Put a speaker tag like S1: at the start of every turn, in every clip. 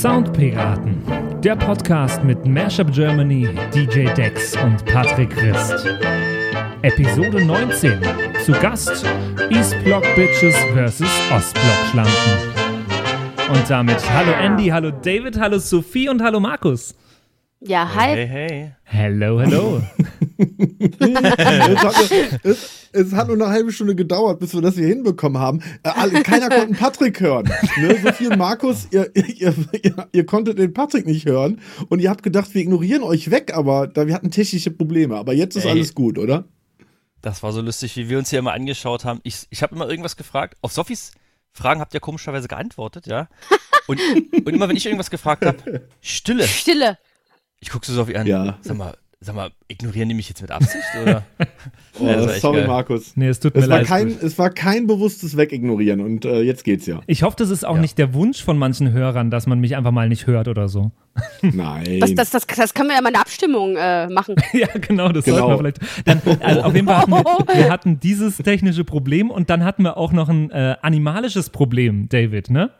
S1: Soundpiraten, der Podcast mit Mashup Germany, DJ Dex und Patrick Christ. Episode 19. Zu Gast East Block Bitches vs. Ostblock Schlampen. Und damit hallo Andy, hallo David, hallo Sophie und hallo Markus.
S2: Ja, hi.
S3: Hey, hey.
S1: Hello, hello.
S4: es, hat, es, es, hat, nur eine halbe Stunde gedauert, bis wir das hier hinbekommen haben. Äh, keiner konnte Patrick hören. Ne? Sophie und Markus, ihr, ihr, ihr, ihr, konntet den Patrick nicht hören und ihr habt gedacht, wir ignorieren euch weg, aber da, wir hatten technische Probleme. Aber jetzt ist Ey, alles gut, oder?
S3: Das war so lustig, wie wir uns hier immer angeschaut haben. Ich, ich habe immer irgendwas gefragt. Auf Sophies Fragen habt ihr komischerweise geantwortet, ja? Und, und immer wenn ich irgendwas gefragt habe, Stille.
S2: Stille.
S3: Ich gucke so Sophie an. Ja. Sag mal, Sag mal, ignorieren die mich jetzt mit Absicht, oder?
S4: oh, ja, sorry, geil. Markus.
S1: Nee, es tut mir
S4: es
S1: leid.
S4: War kein, es war kein bewusstes Wegignorieren und äh, jetzt geht's ja.
S1: Ich hoffe, das ist auch ja. nicht der Wunsch von manchen Hörern, dass man mich einfach mal nicht hört oder so.
S4: Nein.
S2: Das, das, das, das können wir ja mal eine Abstimmung äh, machen.
S1: ja, genau, das genau. sollten wir vielleicht. Dann, also auf jeden Fall hatten wir, wir, hatten dieses technische Problem und dann hatten wir auch noch ein äh, animalisches Problem, David, ne?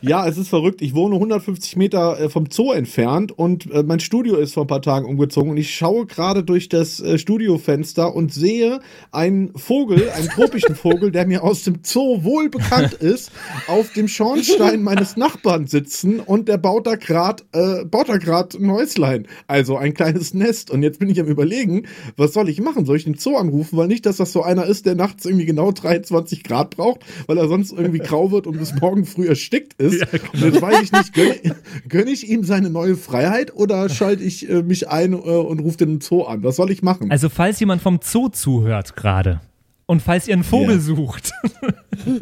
S4: ja, es ist verrückt. Ich wohne 150 Meter äh, vom Zoo entfernt und äh, mein Studio ist vor ein paar Tagen umgezogen und ich schaue gerade durch das äh, Studiofenster und sehe einen Vogel, einen tropischen Vogel, der mir aus dem Zoo wohl bekannt ist, auf dem Schornstein meines Nachbarn sitzen und der baut da gerade äh, baut er gerade ein Häuslein, also ein kleines Nest. Und jetzt bin ich am überlegen, was soll ich machen? Soll ich den Zoo anrufen? Weil nicht, dass das so einer ist, der nachts irgendwie genau 23 Grad braucht, weil er sonst irgendwie grau wird und bis morgen früh erstickt ist. Ja, genau. Und jetzt weiß ich nicht, gönne, gönne ich ihm seine neue Freiheit oder schalte ich äh, mich ein äh, und rufe den Zoo an? Was soll ich machen?
S1: Also falls jemand vom Zoo zuhört gerade, und falls ihr einen Vogel ja. sucht.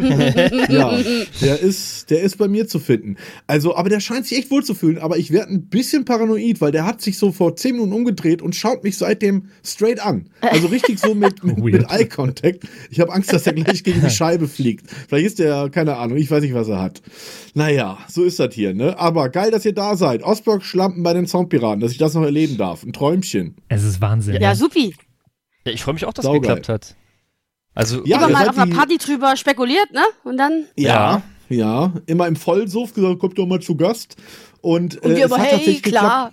S4: ja, der ist, der ist bei mir zu finden. Also, aber der scheint sich echt wohl zu fühlen, aber ich werde ein bisschen paranoid, weil der hat sich so vor zehn Minuten umgedreht und schaut mich seitdem straight an. Also richtig so mit, mit, mit Eye Contact. Ich habe Angst, dass er gleich gegen die Scheibe fliegt. Vielleicht ist der, keine Ahnung, ich weiß nicht, was er hat. Naja, so ist das hier, ne? Aber geil, dass ihr da seid. Osberg Schlampen bei den Soundpiraten, dass ich das noch erleben darf. Ein Träumchen.
S1: Es ist Wahnsinn.
S2: Ja, supi.
S3: Ja, ich freue mich auch, dass es geklappt hat.
S2: Also, ja, immer mal auf einer Party drüber spekuliert, ne? Und dann.
S4: Ja, ja, immer im Vollsuff gesagt, kommt doch mal zu Gast. Und,
S2: Und wir äh, aber, hey, klar.
S4: ja,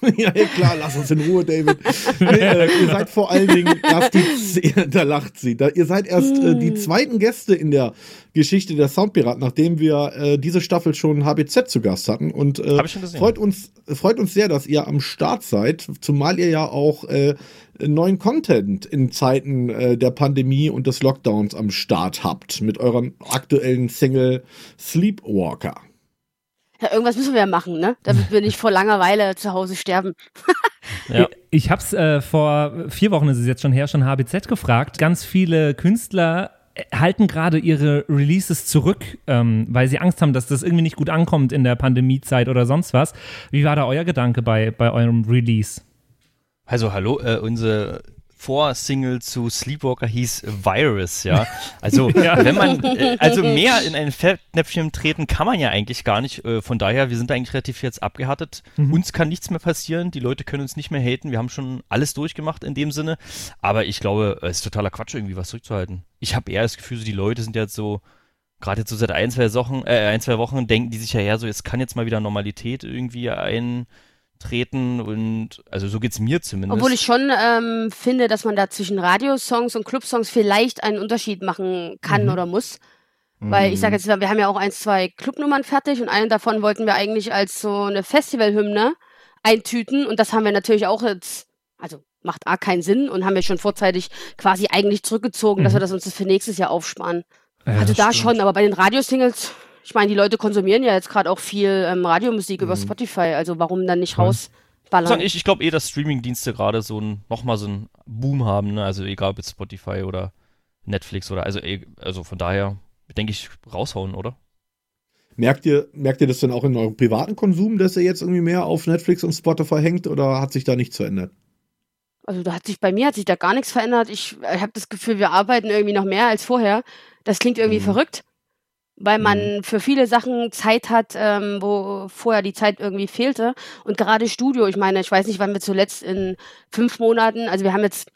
S4: ja, klar, lass uns in Ruhe, David. nee, äh, ihr seid vor allen Dingen erst die, da lacht sie, da, ihr seid erst äh, die zweiten Gäste in der Geschichte der Soundpiraten, nachdem wir äh, diese Staffel schon HBZ zu Gast hatten. Und äh, freut, uns, freut uns sehr, dass ihr am Start seid, zumal ihr ja auch äh, neuen Content in Zeiten äh, der Pandemie und des Lockdowns am Start habt mit eurem aktuellen Single Sleepwalker.
S2: Ja, irgendwas müssen wir ja machen, ne? Damit wir nicht vor Langeweile zu Hause sterben.
S1: ja. Ich habe es äh, vor vier Wochen, ist es jetzt schon her, schon HBZ gefragt. Ganz viele Künstler halten gerade ihre Releases zurück, ähm, weil sie Angst haben, dass das irgendwie nicht gut ankommt in der Pandemiezeit oder sonst was. Wie war da euer Gedanke bei, bei eurem Release?
S3: Also hallo, äh, unsere Vorsingle zu Sleepwalker hieß Virus, ja. Also ja. wenn man äh, also mehr in ein Fettnäpfchen treten kann man ja eigentlich gar nicht. Äh, von daher, wir sind eigentlich relativ jetzt abgehärtet. Mhm. Uns kann nichts mehr passieren, die Leute können uns nicht mehr haten. Wir haben schon alles durchgemacht in dem Sinne. Aber ich glaube, es ist totaler Quatsch, irgendwie was zurückzuhalten. Ich habe eher das Gefühl, so die Leute sind jetzt so gerade jetzt so seit ein, zwei Wochen, äh, ein, zwei Wochen denken die sich ja eher so, jetzt kann jetzt mal wieder Normalität irgendwie ein treten und also so geht es mir zumindest.
S2: Obwohl ich schon ähm, finde, dass man da zwischen Radiosongs und Clubsongs vielleicht einen Unterschied machen kann mhm. oder muss. Weil ich sage mhm. jetzt, wir haben ja auch ein, zwei Clubnummern fertig und eine davon wollten wir eigentlich als so eine Festivalhymne eintüten und das haben wir natürlich auch jetzt, also macht A keinen Sinn und haben wir schon vorzeitig quasi eigentlich zurückgezogen, mhm. dass wir das uns das für nächstes Jahr aufsparen. Ja, also da stimmt. schon, aber bei den Radiosingles ich meine, die Leute konsumieren ja jetzt gerade auch viel ähm, Radiomusik mhm. über Spotify, also warum dann nicht rausballern?
S3: Ich, ich glaube eh, dass Streamingdienste gerade so ein, nochmal so einen Boom haben, ne? also egal ob jetzt Spotify oder Netflix oder, also, eh, also von daher denke ich, raushauen, oder?
S4: Merkt ihr, merkt ihr das denn auch in eurem privaten Konsum, dass ihr jetzt irgendwie mehr auf Netflix und Spotify hängt oder hat sich da nichts verändert?
S2: Also da hat sich bei mir hat sich da gar nichts verändert. Ich, ich habe das Gefühl, wir arbeiten irgendwie noch mehr als vorher. Das klingt irgendwie mhm. verrückt weil man mhm. für viele Sachen Zeit hat, ähm, wo vorher die Zeit irgendwie fehlte. Und gerade Studio, ich meine, ich weiß nicht, wann wir zuletzt in fünf Monaten, also wir haben jetzt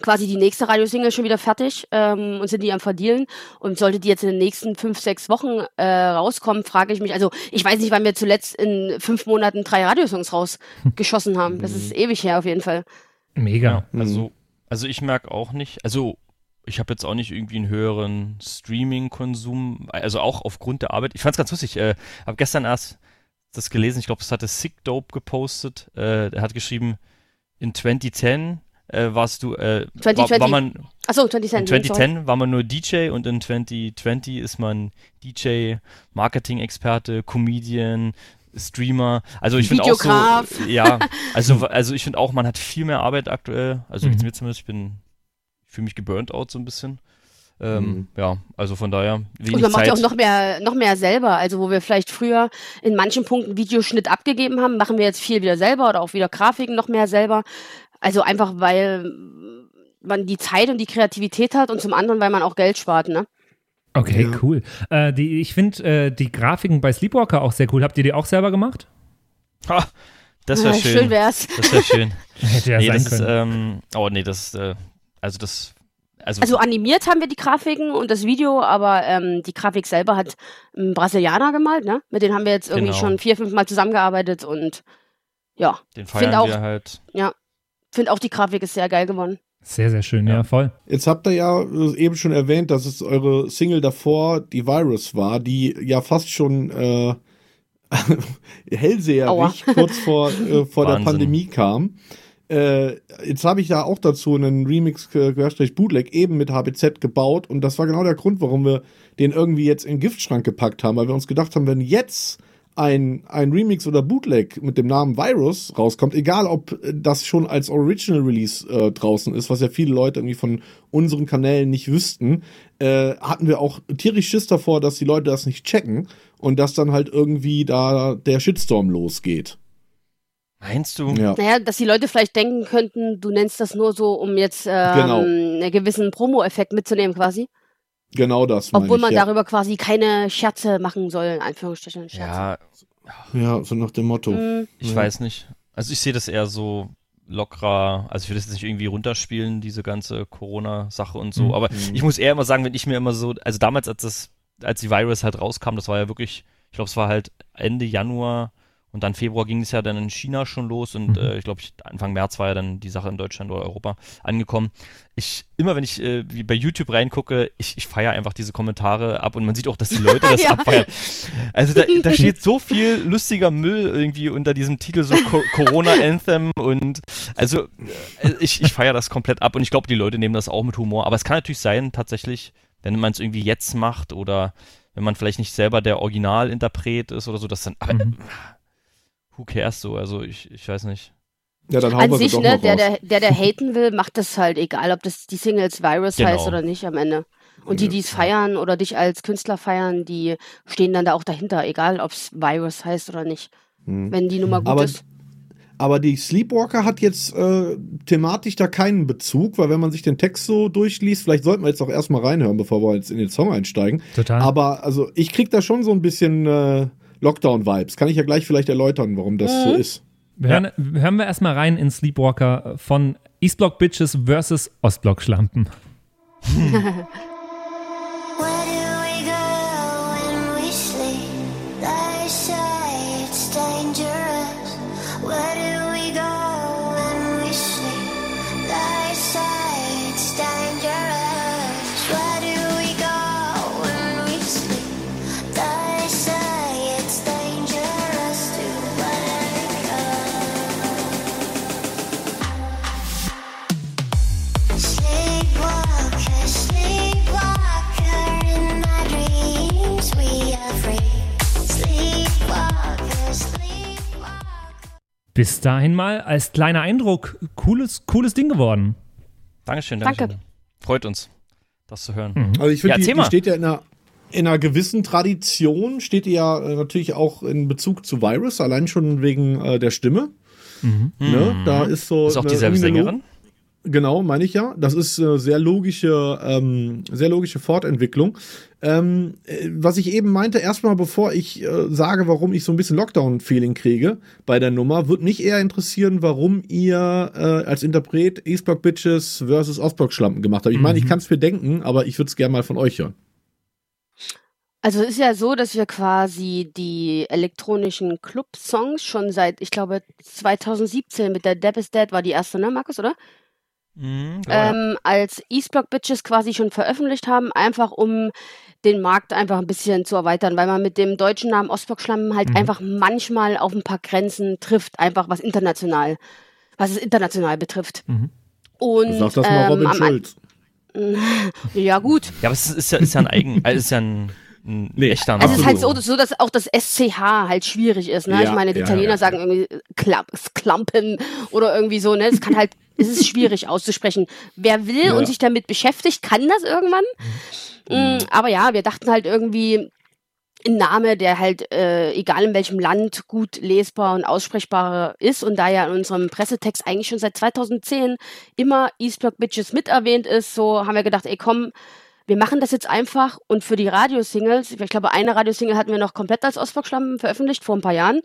S2: quasi die nächste Radiosingle schon wieder fertig ähm, und sind die am Verdielen. Und sollte die jetzt in den nächsten fünf, sechs Wochen äh, rauskommen, frage ich mich, also ich weiß nicht, wann wir zuletzt in fünf Monaten drei Radiosongs rausgeschossen haben. Das ist ewig her auf jeden Fall.
S3: Mega. Ja, also, also ich merke auch nicht, also ich habe jetzt auch nicht irgendwie einen höheren Streaming-Konsum, also auch aufgrund der Arbeit. Ich fand es ganz lustig, äh, habe gestern erst das gelesen, ich glaube, es hatte Sick Dope gepostet. Äh, er hat geschrieben, in 2010 äh, warst du, äh,
S2: 2020.
S3: War, war man,
S2: Achso, 2010.
S3: In 2010 war man nur DJ und in 2020 ist man DJ, Marketing-Experte, Comedian, Streamer. Also ich finde auch so, ja, also, also ich finde auch, man hat viel mehr Arbeit aktuell. Also mhm. mir zumindest, ich bin, fühle mich geburnt out so ein bisschen. Ähm, mhm. Ja, also von daher.
S2: Wenig Und man macht ja auch noch mehr, noch mehr selber. Also wo wir vielleicht früher in manchen Punkten Videoschnitt abgegeben haben, machen wir jetzt viel wieder selber oder auch wieder Grafiken noch mehr selber. Also einfach, weil man die Zeit und die Kreativität hat und zum anderen, weil man auch Geld spart, ne?
S1: Okay, ja. cool. Äh, die, ich finde äh, die Grafiken bei Sleepwalker auch sehr cool. Habt ihr die auch selber gemacht?
S3: Ha, das wäre schön.
S2: Schön wär's.
S3: Das wäre schön.
S1: Hätte ja
S3: nee,
S1: sein
S3: das
S1: können.
S3: Ist, ähm, oh nee, das, äh, also das
S2: also, also, animiert haben wir die Grafiken und das Video, aber ähm, die Grafik selber hat ein Brasilianer gemalt, ne? Mit denen haben wir jetzt irgendwie genau. schon vier, fünf Mal zusammengearbeitet und ja.
S3: Den feiern
S2: auch,
S3: wir halt.
S2: Ja. Finde auch die Grafik ist sehr geil geworden.
S1: Sehr, sehr schön, ja. ja, voll.
S4: Jetzt habt ihr ja eben schon erwähnt, dass es eure Single davor, die Virus war, die ja fast schon äh, hellseherig kurz vor, äh, vor der Pandemie kam. Äh, jetzt habe ich ja auch dazu einen Remix Querstrich Bootleg eben mit HBZ gebaut und das war genau der Grund, warum wir den irgendwie jetzt in den Giftschrank gepackt haben, weil wir uns gedacht haben, wenn jetzt ein, ein Remix oder Bootleg mit dem Namen Virus rauskommt, egal ob das schon als Original Release äh, draußen ist, was ja viele Leute irgendwie von unseren Kanälen nicht wüssten, äh, hatten wir auch tierisch Schiss davor, dass die Leute das nicht checken und dass dann halt irgendwie da der Shitstorm losgeht.
S3: Meinst du?
S2: Ja. Naja, dass die Leute vielleicht denken könnten, du nennst das nur so, um jetzt ähm, genau. einen gewissen Promo-Effekt mitzunehmen quasi.
S4: Genau das.
S2: Obwohl
S4: ich,
S2: man
S4: ja.
S2: darüber quasi keine Scherze machen soll, in Anführungsstrichen. Scherze.
S3: Ja.
S4: Ja, so nach dem Motto. Mhm.
S3: Ich
S4: ja.
S3: weiß nicht. Also ich sehe das eher so lockerer, also ich will das jetzt nicht irgendwie runterspielen, diese ganze Corona-Sache und so, mhm. aber ich muss eher immer sagen, wenn ich mir immer so, also damals, als das, als die Virus halt rauskam, das war ja wirklich, ich glaube, es war halt Ende Januar und dann Februar ging es ja dann in China schon los und mhm. äh, ich glaube, Anfang März war ja dann die Sache in Deutschland oder Europa angekommen. Ich, immer wenn ich äh, wie bei YouTube reingucke, ich, ich feiere einfach diese Kommentare ab und man sieht auch, dass die Leute das ja. abfeiern. Also da, da steht so viel lustiger Müll irgendwie unter diesem Titel, so Co Corona Anthem und also äh, ich, ich feiere das komplett ab und ich glaube, die Leute nehmen das auch mit Humor. Aber es kann natürlich sein, tatsächlich, wenn man es irgendwie jetzt macht oder wenn man vielleicht nicht selber der Originalinterpret ist oder so, dass dann. Aber, mhm who cares so? Also ich, ich weiß nicht.
S4: Ja, dann hauen
S2: An
S4: wir
S2: sich,
S4: doch
S2: ne, der,
S4: raus.
S2: der, der, der haten will, macht das halt, egal ob das die Singles Virus
S3: Genau.
S2: heißt oder nicht am Ende. Und die, die es feiern oder dich als Künstler feiern, die stehen dann da auch dahinter, egal ob es Virus heißt oder nicht.
S4: Hm.
S2: Wenn die Nummer gut
S4: Aber-
S2: ist.
S4: Aber die Sleepwalker hat jetzt äh, thematisch da keinen Bezug, weil wenn man sich den Text so durchliest, vielleicht sollten wir jetzt auch erstmal reinhören, bevor wir jetzt in den Song einsteigen.
S1: Total.
S4: Aber also ich krieg da schon so ein bisschen äh, Lockdown-Vibes. Kann ich ja gleich vielleicht erläutern, warum das so ist.
S1: Wir hören, hören wir erstmal rein in Sleepwalker von Eastblock Bitches versus Ostblock Schlampen.
S5: Where
S1: Bis dahin mal als kleiner Eindruck. Cooles, cooles Ding geworden.
S3: Dankeschön,
S2: Danke.
S3: Dankeschön. Freut uns, das zu hören.
S1: Mhm.
S4: Also ich finde,
S3: Ja,
S4: die, die
S3: mal.
S4: steht ja in einer, in einer gewissen Tradition, steht die ja äh, natürlich auch in Bezug zu Virus, allein schon wegen äh, der Stimme. Ne? Da ist so.
S3: Ist auch dieselbe Sängerin?
S4: Genau, meine ich ja. Das ist äh, sehr logische, ähm, sehr logische Fortentwicklung. Ähm, äh, was ich eben meinte, erstmal bevor ich äh, sage, warum ich so ein bisschen Lockdown-Feeling kriege bei der Nummer, würde mich eher interessieren, warum ihr äh, als Interpret Eastblock Bitches versus Ostblock Schlampen gemacht habt. Ich meine, ich
S1: Mhm.
S4: kann es mir denken, aber ich würde es gerne mal von euch hören.
S2: Also es ist ja so, dass wir quasi die elektronischen Club-Songs schon seit, ich glaube, 2017 mit der Deb is Dead war die erste, ne, Markus, oder?
S3: Mhm, ja.
S2: ähm, als Eastblock Bitches quasi schon veröffentlicht haben, einfach um den Markt einfach ein bisschen zu erweitern, weil man mit dem deutschen Namen Ostblock Schlammen halt
S1: Mhm.
S2: einfach manchmal auf ein paar Grenzen trifft, einfach was international, was es international betrifft.
S1: Mhm.
S2: Und
S4: Sag das mal
S2: ähm,
S4: Robin
S2: am-
S4: Schulz.
S2: ja gut.
S3: Ja, aber es ist, ist ja, ist ja ein eigen, also ist ja ein, ein
S4: Nee,
S3: echter
S2: Also es ist
S3: Name.
S2: halt so, so, dass auch das SCH halt schwierig ist. Ne?
S4: Ja,
S2: ich meine, die
S4: ja,
S2: Italiener
S4: ja,
S2: sagen irgendwie äh, Klam Klampen oder irgendwie so. Ne? Es kann halt, es ist schwierig auszusprechen. Wer will
S4: Ja.
S2: und sich damit beschäftigt, kann das irgendwann. Mm, aber ja, wir dachten halt irgendwie ein Name, der halt, äh, egal in welchem Land, gut lesbar und aussprechbar ist. Und da ja in unserem Pressetext eigentlich schon seit 2010 immer Eastblock Bitches mit erwähnt ist, so haben wir gedacht, ey komm, wir machen das jetzt einfach und für die Radiosingles, ich glaube, eine Radiosingle hatten wir noch komplett als Ostblock-Schlampen veröffentlicht vor ein paar Jahren,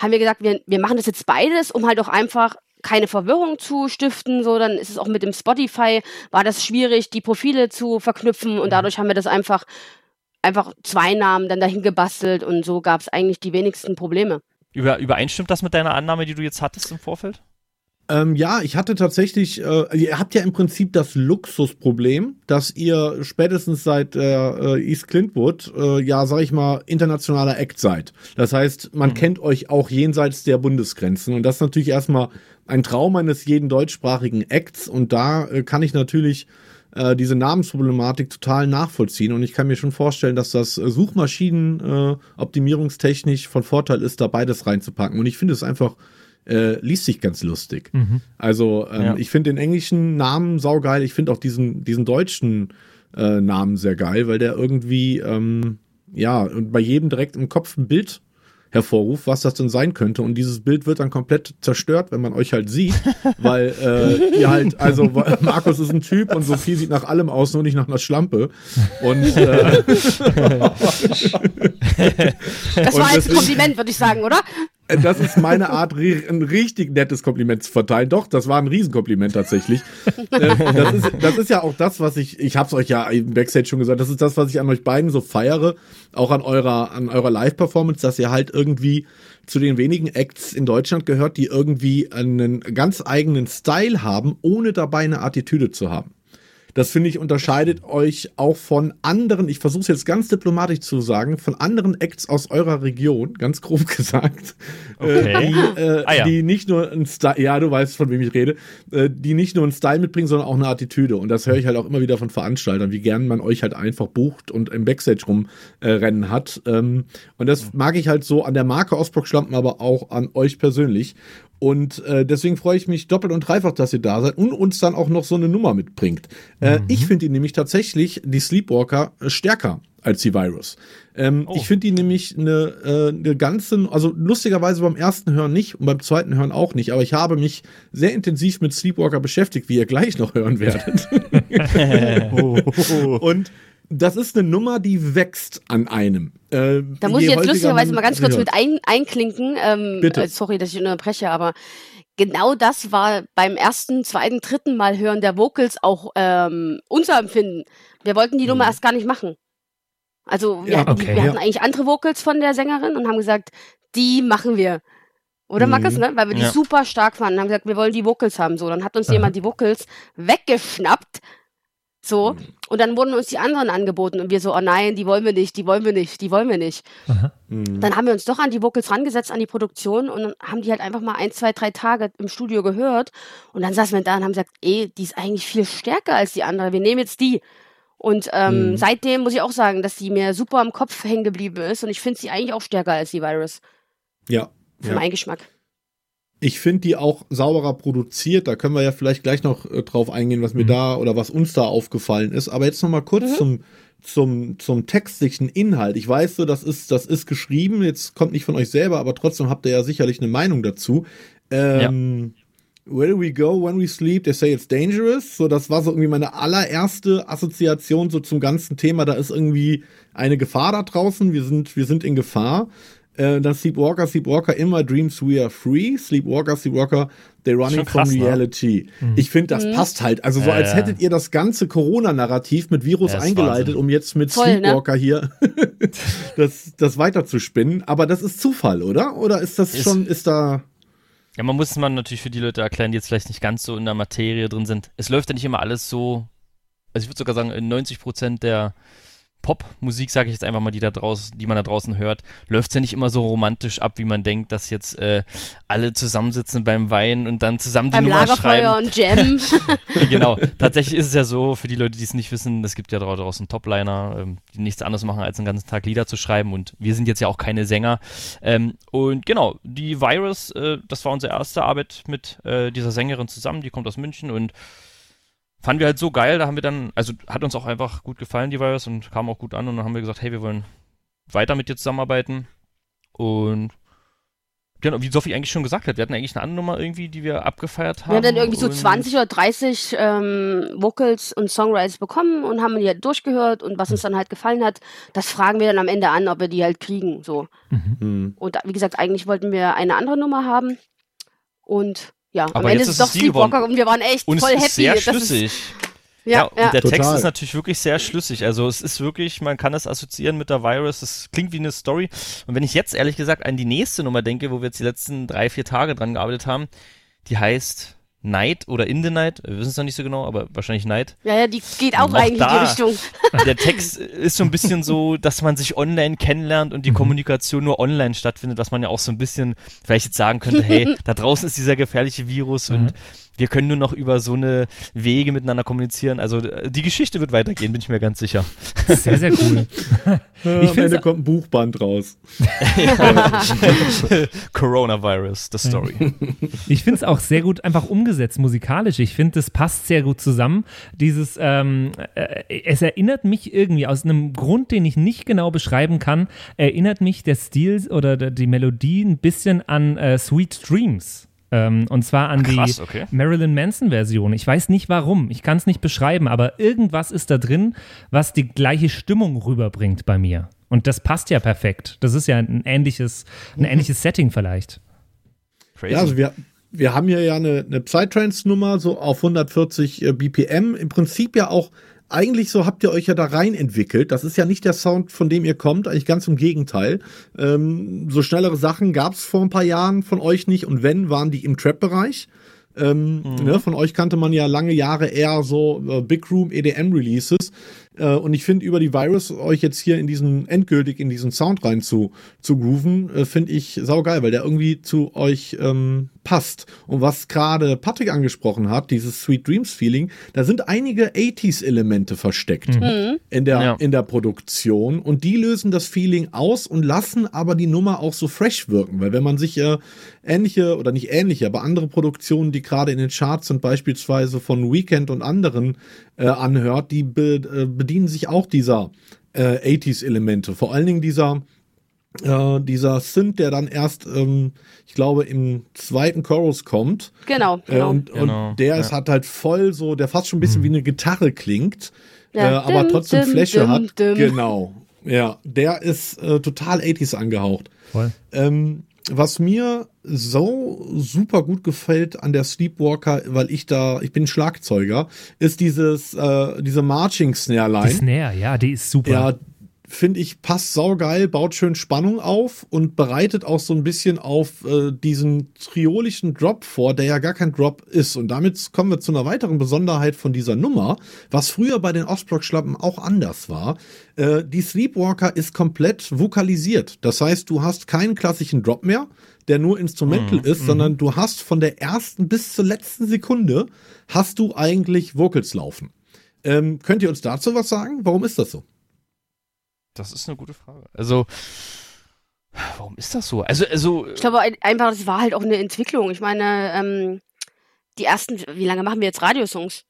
S2: haben wir gesagt, wir, wir machen das jetzt beides, um halt auch einfach keine Verwirrung zu stiften, so dann ist es auch mit dem Spotify, war das schwierig, die Profile zu verknüpfen und dadurch haben wir das einfach, einfach zwei Namen dann dahin gebastelt und so gab es eigentlich die wenigsten Probleme.
S3: Über, übereinstimmt das mit deiner Annahme, die du jetzt hattest im Vorfeld?
S4: Ähm, ja, ich hatte tatsächlich, äh, ihr habt ja im Prinzip das Luxusproblem, dass ihr spätestens seit äh, East Clintwood, äh, ja, sag ich mal, internationaler Act seid. Das heißt, man kennt euch auch jenseits der Bundesgrenzen. Und das ist natürlich erstmal ein Traum eines jeden deutschsprachigen Acts. Und da äh, kann ich natürlich äh, diese Namensproblematik total nachvollziehen. Und ich kann mir schon vorstellen, dass das äh, Suchmaschinen äh, optimierungstechnisch von Vorteil ist, da beides reinzupacken. Und ich finde es einfach äh, liest sich ganz lustig.
S1: Mhm.
S4: Also ähm,
S3: Ja.
S4: ich finde den englischen Namen saugeil. Ich finde auch diesen, diesen deutschen äh, Namen sehr geil, weil der irgendwie, ähm, ja, und bei jedem direkt im Kopf ein Bild hervorruft, was das denn sein könnte. Und dieses Bild wird dann komplett zerstört, wenn man euch halt sieht, weil äh, ihr halt, also Markus ist ein Typ und Sophie sieht nach allem aus, nur nicht nach einer Schlampe. Und äh,
S2: Das
S4: Und
S2: war jetzt ein Kompliment, würde ich sagen, oder?
S4: Äh, Das ist meine Art, ein richtig nettes Kompliment zu verteilen. Doch, das war ein Riesenkompliment tatsächlich. Äh, das, ist, das ist ja auch das, was ich, ich hab's euch ja im Backstage schon gesagt, das ist das, was ich an euch beiden so feiere, auch an eurer, an eurer Live-Performance, dass ihr halt irgendwie zu den wenigen Acts in Deutschland gehört, die irgendwie einen ganz eigenen Style haben, ohne dabei eine Attitüde zu haben. Das finde ich unterscheidet euch auch von anderen, ich versuche es jetzt ganz diplomatisch zu sagen, von anderen Acts aus eurer Region, ganz grob gesagt,
S3: Okay.
S4: äh, die, äh,
S3: Ah, ja.
S4: die nicht nur ein Style, ja, du weißt, von wem ich rede, äh, die nicht nur einen Style mitbringen, sondern auch eine Attitüde. Und das höre ich halt auch immer wieder von Veranstaltern, wie gern man euch halt einfach bucht und im Backstage rumrennen äh, hat. Ähm, und das mag ich halt so an der Marke Osbrock Schlampen, aber auch an euch persönlich. Und äh, deswegen freue ich mich doppelt und dreifach, dass ihr da seid und uns dann auch noch so eine Nummer mitbringt. Äh, Ich finde die nämlich tatsächlich, die Sleepwalker, äh, stärker als die Virus. Ähm,
S3: Oh.
S4: Ich finde die nämlich eine, äh, eine ganze, also lustigerweise beim ersten Hören nicht und beim zweiten Hören auch nicht, aber ich habe mich sehr intensiv mit Sleepwalker beschäftigt, wie ihr gleich noch hören werdet. Und das ist eine Nummer, die wächst an einem. Äh,
S2: Da muss ich jetzt lustigerweise mal ganz kurz
S4: hört.
S2: mit ein, einklinken. Ähm,
S4: Bitte.
S2: äh, sorry, dass ich unterbreche, aber genau das war beim ersten, zweiten, dritten Mal hören der Vocals auch ähm, unser Empfinden. Wir wollten die Nummer erst gar nicht machen. Also wir,
S4: Ja,
S2: hatten, die,
S1: okay,
S2: wir
S4: ja.
S2: hatten eigentlich andere Vocals von der Sängerin und haben gesagt, die machen wir. Oder
S4: Mhm.
S2: Markus, ne? Weil wir die
S3: Ja.
S2: super stark fanden. Haben gesagt, wir wollen die Vocals haben. So, dann hat uns
S1: Aha.
S2: jemand die Vocals weggeschnappt. So. Und dann wurden uns die anderen angeboten und wir so, oh nein, die wollen wir nicht, die wollen wir nicht, die wollen wir nicht.
S4: Mhm.
S2: Dann haben wir uns doch an die Vocals rangesetzt, an die Produktion und dann haben die halt einfach mal ein, zwei, drei Tage im Studio gehört und dann saßen wir da und haben gesagt, ey, die ist eigentlich viel stärker als die andere, wir nehmen jetzt die. Und ähm,
S4: Mhm.
S2: seitdem muss ich auch sagen, dass die mir super im Kopf hängen geblieben ist und ich finde sie eigentlich auch stärker als die Virus,
S4: Ja.
S2: für
S4: ja.
S2: meinen Geschmack.
S4: Ich finde die auch sauberer produziert. Da können wir ja vielleicht gleich noch äh, drauf eingehen, was mir da oder was uns da aufgefallen ist. Aber jetzt noch mal kurz
S2: Mhm.
S4: zum zum zum textlichen Inhalt. Ich weiß so, das ist das ist geschrieben. Jetzt kommt nicht von euch selber, aber trotzdem habt ihr ja sicherlich eine Meinung dazu. Ähm, Where do we go when we sleep? They say it's dangerous. So, das war so irgendwie meine allererste Assoziation so zum ganzen Thema. Da ist irgendwie eine Gefahr da draußen. Wir sind, wir sind in Gefahr. Äh, dann Sleepwalker, Sleepwalker, immer Dreams We Are Free. Sleepwalker, Sleepwalker, They're Running
S3: krass,
S4: from
S3: ne?
S4: Reality. Ich finde, das passt halt. Also so, als hättet ihr das ganze Corona-Narrativ mit Virus eingeleitet,
S3: Wahnsinn.
S4: um jetzt mit
S2: Voll, ne?
S4: Sleepwalker hier das, das weiterzuspinnen. Aber das ist Zufall, oder? Oder ist das
S3: Ist-
S4: schon, ist da.
S3: Ja, man muss man natürlich für die Leute erklären, die jetzt vielleicht nicht ganz so in der Materie drin sind. Es läuft ja nicht immer alles so, also ich würde sogar sagen, in 90 Prozent der Popmusik, sage ich jetzt einfach mal, die da draußen, die man da draußen hört, läuft ja nicht immer so romantisch ab, wie man denkt, dass jetzt äh, alle zusammensitzen beim Wein und dann zusammen die
S2: Beim
S3: Nummer
S2: Lagerfeuer
S3: schreiben.
S2: und Jam.
S3: genau. Tatsächlich ist es ja so, für die Leute, die es nicht wissen, es gibt ja da draußen Topliner, ähm, die nichts anderes machen, als den ganzen Tag Lieder zu schreiben. Und wir sind jetzt ja auch keine Sänger. Ähm, und genau, die Virus, äh, das war unsere erste Arbeit mit äh, dieser Sängerin zusammen, die kommt aus München und fanden wir halt so geil, da haben wir dann, also hat uns auch einfach gut gefallen, die Virus, und kam auch gut an. Und dann haben wir gesagt, hey, wir wollen weiter mit dir zusammenarbeiten. Und genau, wie Sophie eigentlich schon gesagt hat, wir hatten eigentlich eine andere Nummer irgendwie, die wir abgefeiert haben.
S2: Wir haben dann irgendwie so
S3: und-
S2: 20 oder 30 ähm, Vocals und Songwrites bekommen und haben die halt durchgehört und was uns dann halt gefallen hat, das fragen wir dann am Ende an, ob wir die halt kriegen. So.
S4: Hm.
S2: Und da- wie gesagt, eigentlich wollten wir eine andere Nummer haben. Und ja, am
S3: Aber
S2: Ende
S3: jetzt
S2: ist es doch. Sleepwalker und wir waren echt
S3: Und
S2: voll
S3: es
S2: happy.
S3: ist sehr schlüssig.
S2: ja,
S3: und
S2: ja.
S3: der Text
S4: Total.
S3: ist natürlich wirklich sehr schlüssig. Also es ist wirklich, man kann es assoziieren mit der Virus. Es klingt wie eine Story. Und wenn ich jetzt ehrlich gesagt an die nächste Nummer denke, wo wir jetzt die letzten drei, vier Tage dran gearbeitet haben, die heißt Night oder In the Night. Wir wissen es noch nicht so genau, aber wahrscheinlich Night.
S2: ja, ja, die geht auch
S3: Auch
S2: eigentlich in
S3: da.
S2: die Richtung.
S3: Der Text ist so ein bisschen so, dass man sich online kennenlernt und die Kommunikation nur online stattfindet, was man ja auch so ein bisschen vielleicht jetzt sagen könnte, hey, da draußen ist dieser gefährliche Virus und wir können nur noch über so eine Wege miteinander kommunizieren. Also äh, die Geschichte wird weitergehen, bin ich mir ganz sicher.
S1: Sehr, sehr cool. Ich
S4: am Ende kommt ein Buchband raus.
S3: Coronavirus, the story.
S1: Ich finde es auch sehr gut einfach umgesetzt musikalisch. Ich finde, das passt sehr gut zusammen. Dieses, ähm, äh, es erinnert mich irgendwie aus einem Grund, den ich nicht genau beschreiben kann, erinnert mich der Stil oder der- die Melodie ein bisschen an äh, Sweet Dreams. Ähm, und zwar an
S3: Krass,
S1: die
S3: okay.
S1: Marilyn Manson-Version. Ich weiß nicht warum, ich kann es nicht beschreiben, aber irgendwas ist da drin, was die gleiche Stimmung rüberbringt bei mir. Und das passt ja perfekt. Das ist ja ein ähnliches, ein ähnliches Setting vielleicht.
S3: Crazy.
S4: Ja, also wir, wir haben hier ja eine, eine Psytrance-Nummer, so auf 140 äh, BPM. Im Prinzip ja auch, eigentlich so habt ihr euch ja da rein entwickelt. Das ist ja nicht der Sound, von dem ihr kommt, eigentlich ganz im Gegenteil. Ähm, so schnellere Sachen gab es vor ein paar Jahren von euch nicht und wenn, waren die im Trap-Bereich. Ähm, ne, von euch kannte man ja lange Jahre eher so äh, Big Room EDM Releases. Äh, und ich finde, über die Virus euch jetzt hier in diesen, endgültig in diesen Sound rein zu, zu grooven, äh, finde ich saugeil, weil der irgendwie zu euch ähm, passt. Und was gerade Patrick angesprochen hat, dieses Sweet Dreams Feeling, da sind einige 80s Elemente versteckt in der,
S3: Ja.
S4: in der Produktion und die lösen das Feeling aus und lassen aber die Nummer auch so fresh wirken, weil wenn man sich äh, ähnliche oder nicht ähnliche, aber andere Produktionen, die gerade in den Charts sind, beispielsweise von Weekend und anderen äh, anhört, die be äh, bedienen sich auch dieser äh, 80s Elemente, vor allen Dingen dieser äh, dieser Synth, der dann erst, ähm, ich glaube, im zweiten Chorus kommt.
S2: Genau,
S4: Äh,
S2: genau.
S4: und,
S3: Genau,
S4: und der
S3: ja.
S4: ist hat halt voll so, der fast schon ein bisschen wie eine Gitarre klingt,
S2: Ja.
S4: äh, aber
S2: Dim,
S4: trotzdem
S2: dim,
S4: Fläche
S2: dim,
S4: hat.
S2: dim.
S4: Genau. Ja, der ist äh, total 80s angehaucht.
S1: Voll.
S4: Ähm, was mir so super gut gefällt an der Sleepwalker, weil ich da, ich bin Schlagzeuger, ist dieses, äh, diese Marching Snare
S1: Die
S4: Line.
S1: Snare, ja, die ist super.
S4: Ja, finde ich, passt saugeil, baut schön Spannung auf und bereitet auch so ein bisschen auf äh, diesen triolischen Drop vor, der ja gar kein Drop ist. Und damit kommen wir zu einer weiteren Besonderheit von dieser Nummer, was früher bei den Ostblock-Schlappen auch anders war. Äh, die Sleepwalker ist komplett vokalisiert. Das heißt, du hast keinen klassischen Drop mehr, der nur instrumental ist, sondern du hast von der ersten bis zur letzten Sekunde hast du eigentlich Vocals laufen. Ähm, könnt ihr uns dazu was sagen? Warum ist das so?
S3: Das ist eine gute Frage. Also, warum ist das so? Also, also
S2: Ich glaube ein- einfach, das war halt auch eine Entwicklung. Ich meine, ähm, die ersten, wie lange machen wir jetzt Radiosongs?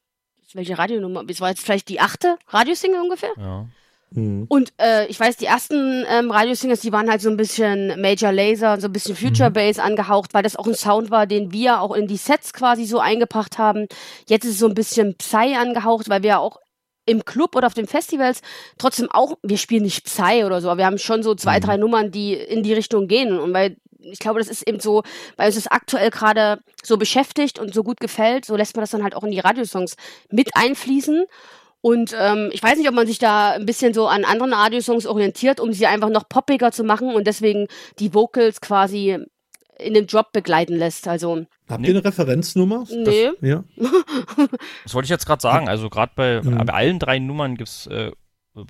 S2: Welche Radionummer? Das war jetzt vielleicht die achte Radiosingle ungefähr?
S3: ja.
S2: Mhm. Und äh, ich weiß, die ersten ähm, Radiosingers, die waren halt so ein bisschen Major Laser, so ein bisschen Future mhm. Bass angehaucht, weil das auch ein Sound war, den wir auch in die Sets quasi so eingebracht haben. Jetzt ist es so ein bisschen Psy angehaucht, weil wir auch im Club oder auf den Festivals trotzdem auch, wir spielen nicht Psy oder so, aber wir haben schon so zwei, mhm. drei Nummern, die in die Richtung gehen. Und weil ich glaube, das ist eben so, weil uns das aktuell gerade so beschäftigt und so gut gefällt, so lässt man das dann halt auch in die Radiosongs mit einfließen. Und ähm, ich weiß nicht, ob man sich da ein bisschen so an anderen Radiosongs orientiert, um sie einfach noch poppiger zu machen und deswegen die Vocals quasi in den Drop begleiten lässt. Also
S4: Habt ihr eine Referenznummer?
S2: Nee.
S3: Das, ja. das wollte ich jetzt gerade sagen. Also gerade bei, mhm. bei allen drei Nummern gibt es. Äh,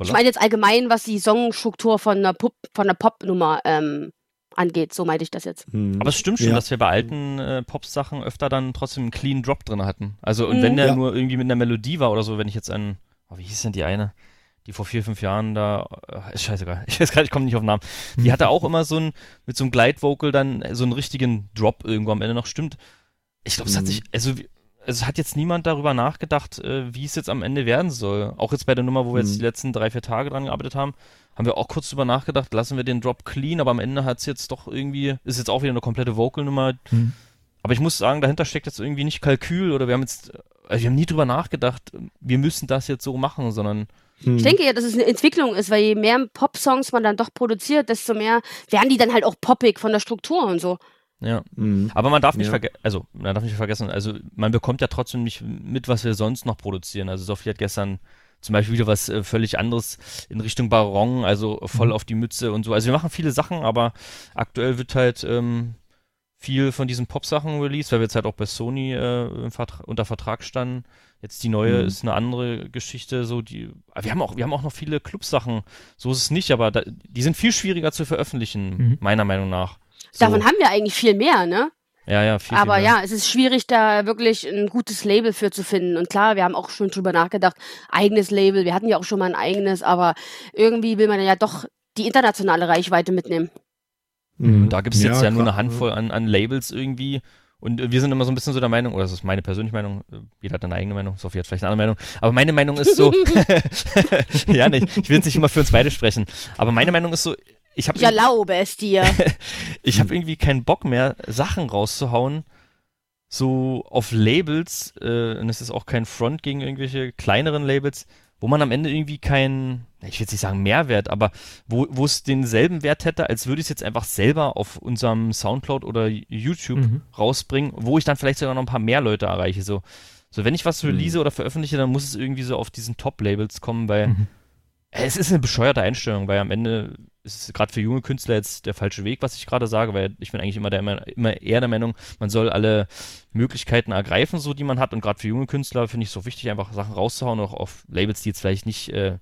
S2: ich meine jetzt allgemein, was die Songstruktur von einer Pop, von einer Popnummer ähm, angeht. So meinte ich das jetzt.
S3: Mhm. Aber es stimmt schon, ja. dass wir bei alten äh, Pop-Sachen öfter dann trotzdem einen clean Drop drin hatten. Also, und mhm. wenn der ja. nur irgendwie mit einer Melodie war oder so, wenn ich jetzt an, oh, wie hieß denn die eine? Die vor vier, fünf Jahren da, äh, ist scheißegal, ich weiß gar nicht, ich komme nicht auf den Namen. Die hatte auch immer so ein, mit so einem Glide-Vocal dann so einen richtigen Drop irgendwo am Ende noch. Stimmt. Ich glaube, es hat mhm. sich, also es hat jetzt niemand darüber nachgedacht, äh, wie es jetzt am Ende werden soll. Auch jetzt bei der Nummer, wo wir mhm. jetzt die letzten drei, vier Tage dran gearbeitet haben, haben wir auch kurz drüber nachgedacht, lassen wir den Drop clean, aber am Ende hat es jetzt doch irgendwie, ist jetzt auch wieder eine komplette Vocal-Nummer. Mhm. Aber ich muss sagen, dahinter steckt jetzt irgendwie nicht Kalkül oder wir haben jetzt, also wir haben nie drüber nachgedacht, wir müssen das jetzt so machen, sondern
S2: hm. Ich denke ja, dass es eine Entwicklung ist, weil je mehr Pop-Songs man dann doch produziert, desto mehr werden die dann halt auch poppig von der Struktur und so.
S3: Ja. Mhm. Aber man darf nicht ja. vergessen, also man darf nicht vergessen, also man bekommt ja trotzdem nicht mit, was wir sonst noch produzieren. Also Sophie hat gestern zum Beispiel wieder was äh, völlig anderes in Richtung Baron, also voll mhm. auf die Mütze und so. Also wir machen viele Sachen, aber aktuell wird halt ähm, viel von diesen Pop-Sachen released, weil wir jetzt halt auch bei Sony äh, Vertra unter Vertrag standen. Jetzt die neue mhm. ist eine andere Geschichte, so die. Wir haben auch, wir haben auch noch viele Clubsachen. So ist es nicht, aber da, die sind viel schwieriger zu veröffentlichen, mhm. meiner Meinung nach.
S2: So. Davon haben wir eigentlich viel mehr, ne?
S3: Ja, ja, viel,
S2: Aber
S3: viel
S2: ja, es ist schwierig, da wirklich ein gutes Label für zu finden. Und klar, wir haben auch schon drüber nachgedacht, eigenes Label. Wir hatten ja auch schon mal ein eigenes, aber irgendwie will man ja doch die internationale Reichweite mitnehmen.
S3: Mhm. Da gibt es jetzt ja, ja nur eine Handvoll an, an Labels irgendwie. Und wir sind immer so ein bisschen so der Meinung, oder das ist meine persönliche Meinung, jeder hat eine eigene Meinung, Sophie hat vielleicht eine andere Meinung, aber meine Meinung ist so, ja nicht, ich will jetzt nicht immer für uns beide sprechen, aber meine Meinung ist so, ich habe.
S2: Ich erlaube es dir.
S3: ich habe irgendwie keinen Bock mehr, Sachen rauszuhauen, so auf Labels, äh, und es ist auch kein Front gegen irgendwelche kleineren Labels, wo man am Ende irgendwie keinen, ich will jetzt nicht sagen Mehrwert, aber wo es denselben Wert hätte, als würde ich es jetzt einfach selber auf unserem Soundcloud oder YouTube mhm. rausbringen, wo ich dann vielleicht sogar noch ein paar mehr Leute erreiche. So, so wenn ich was mhm. release mhm. oder veröffentliche, dann muss es irgendwie so auf diesen Top-Labels kommen, weil mhm. Es ist eine bescheuerte Einstellung, weil am Ende ist gerade für junge Künstler jetzt der falsche Weg, was ich gerade sage, weil ich bin eigentlich immer, der, immer, immer eher der Meinung, man soll alle Möglichkeiten ergreifen, so die man hat. Und gerade für junge Künstler finde ich es so wichtig, einfach Sachen rauszuhauen, auch auf Labels, die jetzt vielleicht nicht äh,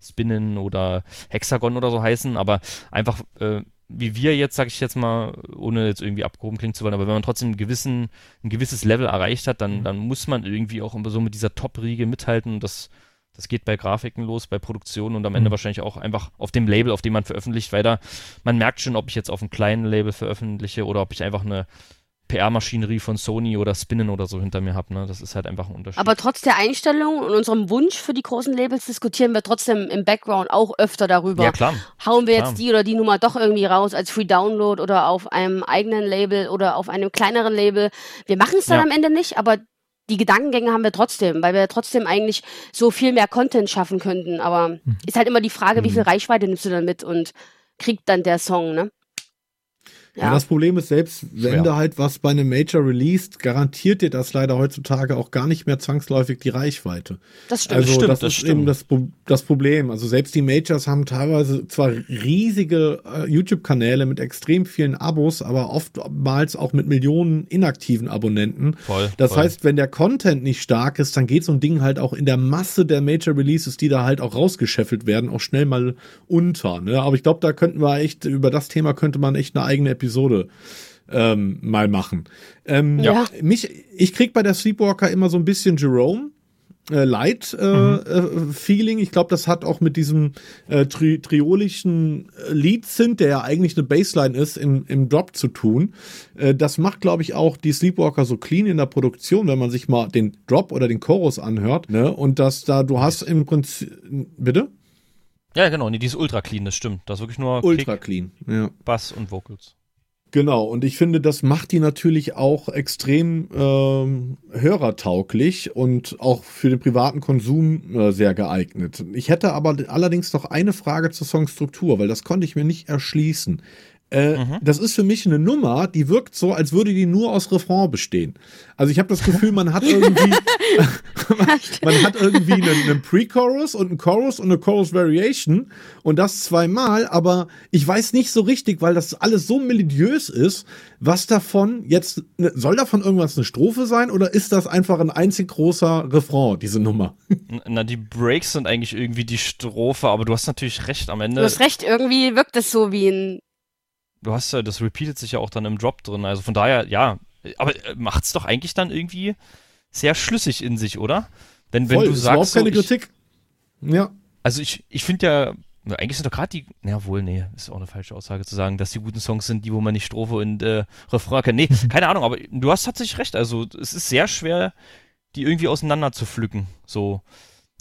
S3: Spinnen oder Hexagon oder so heißen, aber einfach äh, wie wir jetzt, sage ich jetzt mal, ohne jetzt irgendwie abgehoben klingen zu wollen, aber wenn man trotzdem einen gewissen, ein gewisses Level erreicht hat, dann, mhm. dann muss man irgendwie auch so mit dieser Top-Riege mithalten. Und das das geht bei Grafiken los, bei Produktionen und am Ende mhm. wahrscheinlich auch einfach auf dem Label, auf dem man veröffentlicht, weil da, man merkt schon, ob ich jetzt auf einem kleinen Label veröffentliche oder ob ich einfach eine PR-Maschinerie von Sony oder Spinnen oder so hinter mir habe. Ne? Das ist halt einfach ein Unterschied.
S2: Aber trotz der Einstellung und unserem Wunsch für die großen Labels diskutieren wir trotzdem im Background auch öfter darüber.
S3: Ja, klar.
S2: Hauen wir
S3: klar.
S2: jetzt die oder die Nummer doch irgendwie raus als Free Download oder auf einem eigenen Label oder auf einem kleineren Label. Wir machen es dann ja. am Ende nicht, aber die Gedankengänge haben wir trotzdem, weil wir trotzdem eigentlich so viel mehr Content schaffen könnten. Aber mhm. ist halt immer die Frage, wie viel mhm. Reichweite nimmst du dann mit und kriegt dann der Song, ne?
S4: Ja. ja. das Problem ist, selbst wenn du halt was bei einem Major released, garantiert dir das leider heutzutage auch gar nicht mehr zwangsläufig die Reichweite.
S2: Das stimmt.
S4: Also
S2: stimmt,
S4: das, das ist stimmt. eben das, das Problem. Also selbst die Majors haben teilweise zwar riesige äh, YouTube-Kanäle mit extrem vielen Abos, aber oftmals auch mit Millionen inaktiven Abonnenten.
S3: Voll,
S4: das
S3: voll.
S4: heißt, wenn der Content nicht stark ist, dann geht so ein Ding halt auch in der Masse der Major Releases, die da halt auch rausgescheffelt werden, auch schnell mal unter. Ne? Aber ich glaube, da könnten wir echt, über das Thema könnte man echt eine eigene Episode Episode ähm, mal machen. Ähm, ja. Mich, ich krieg bei der Sleepwalker immer so ein bisschen Jerome. Äh, Light äh, mhm. äh, Feeling. Ich glaube, das hat auch mit diesem äh, tri triolischen Lead Synth, der ja eigentlich eine Bassline ist, im, im Drop zu tun. Äh, das macht, glaube ich, auch die Sleepwalker so clean in der Produktion, wenn man sich mal den Drop oder den Chorus anhört. Ne? Und dass da, du hast im Prinzip, bitte?
S3: Ja, genau, nee, die ist ultra clean, das stimmt. Das ist wirklich nur
S4: Ultra
S3: Kick,
S4: clean. Ja.
S3: Bass und Vocals.
S4: Genau, und ich finde, das macht die natürlich auch extrem ähm, hörertauglich und auch für den privaten Konsum äh, sehr geeignet. Ich hätte aber allerdings noch eine Frage zur Songstruktur, weil das konnte ich mir nicht erschließen. Äh, Das ist für mich eine Nummer, die wirkt so, als würde die nur aus Refrain bestehen. Also ich habe das Gefühl, man hat irgendwie, man hat irgendwie einen, einen Pre-Chorus und einen Chorus und eine Chorus-Variation und das zweimal, aber ich weiß nicht so richtig, weil das alles so melodiös ist, was davon jetzt, ne, soll davon irgendwas eine Strophe sein oder ist das einfach ein einzig großer Refrain, diese Nummer?
S3: Na, die Breaks sind eigentlich irgendwie die Strophe, aber du hast natürlich recht am Ende.
S2: Du hast recht, irgendwie wirkt es so wie ein.
S3: Du hast ja, das repeatet sich ja auch dann im Drop drin. Also von daher, ja, aber äh, macht's doch eigentlich dann irgendwie sehr schlüssig in sich, oder? Wenn, wenn
S4: Voll,
S3: du
S4: ist überhaupt
S3: sagst, so,
S4: keine
S3: ich,
S4: Kritik. Ja.
S3: also ich, ich finde ja, eigentlich sind doch gerade die, na wohl, nee, ist auch eine falsche Aussage zu sagen, dass die guten Songs sind, die, wo man nicht Strophe und äh, Refrain kennt. Nee, keine Ahnung, aber du hast tatsächlich recht. Also es ist sehr schwer, die irgendwie auseinander zu pflücken. So,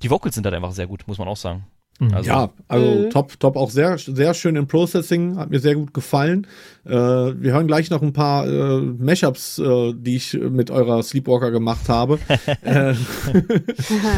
S3: die Vocals sind halt einfach sehr gut, muss man auch sagen.
S1: Mhm.
S3: Also,
S4: Ja, also
S2: Mhm.
S4: top, top, auch sehr, sehr schön im Processing, hat mir sehr gut gefallen. Äh, wir hören gleich noch ein paar äh, Mashups, äh, die ich mit eurer Sleepwalker gemacht habe. äh, da,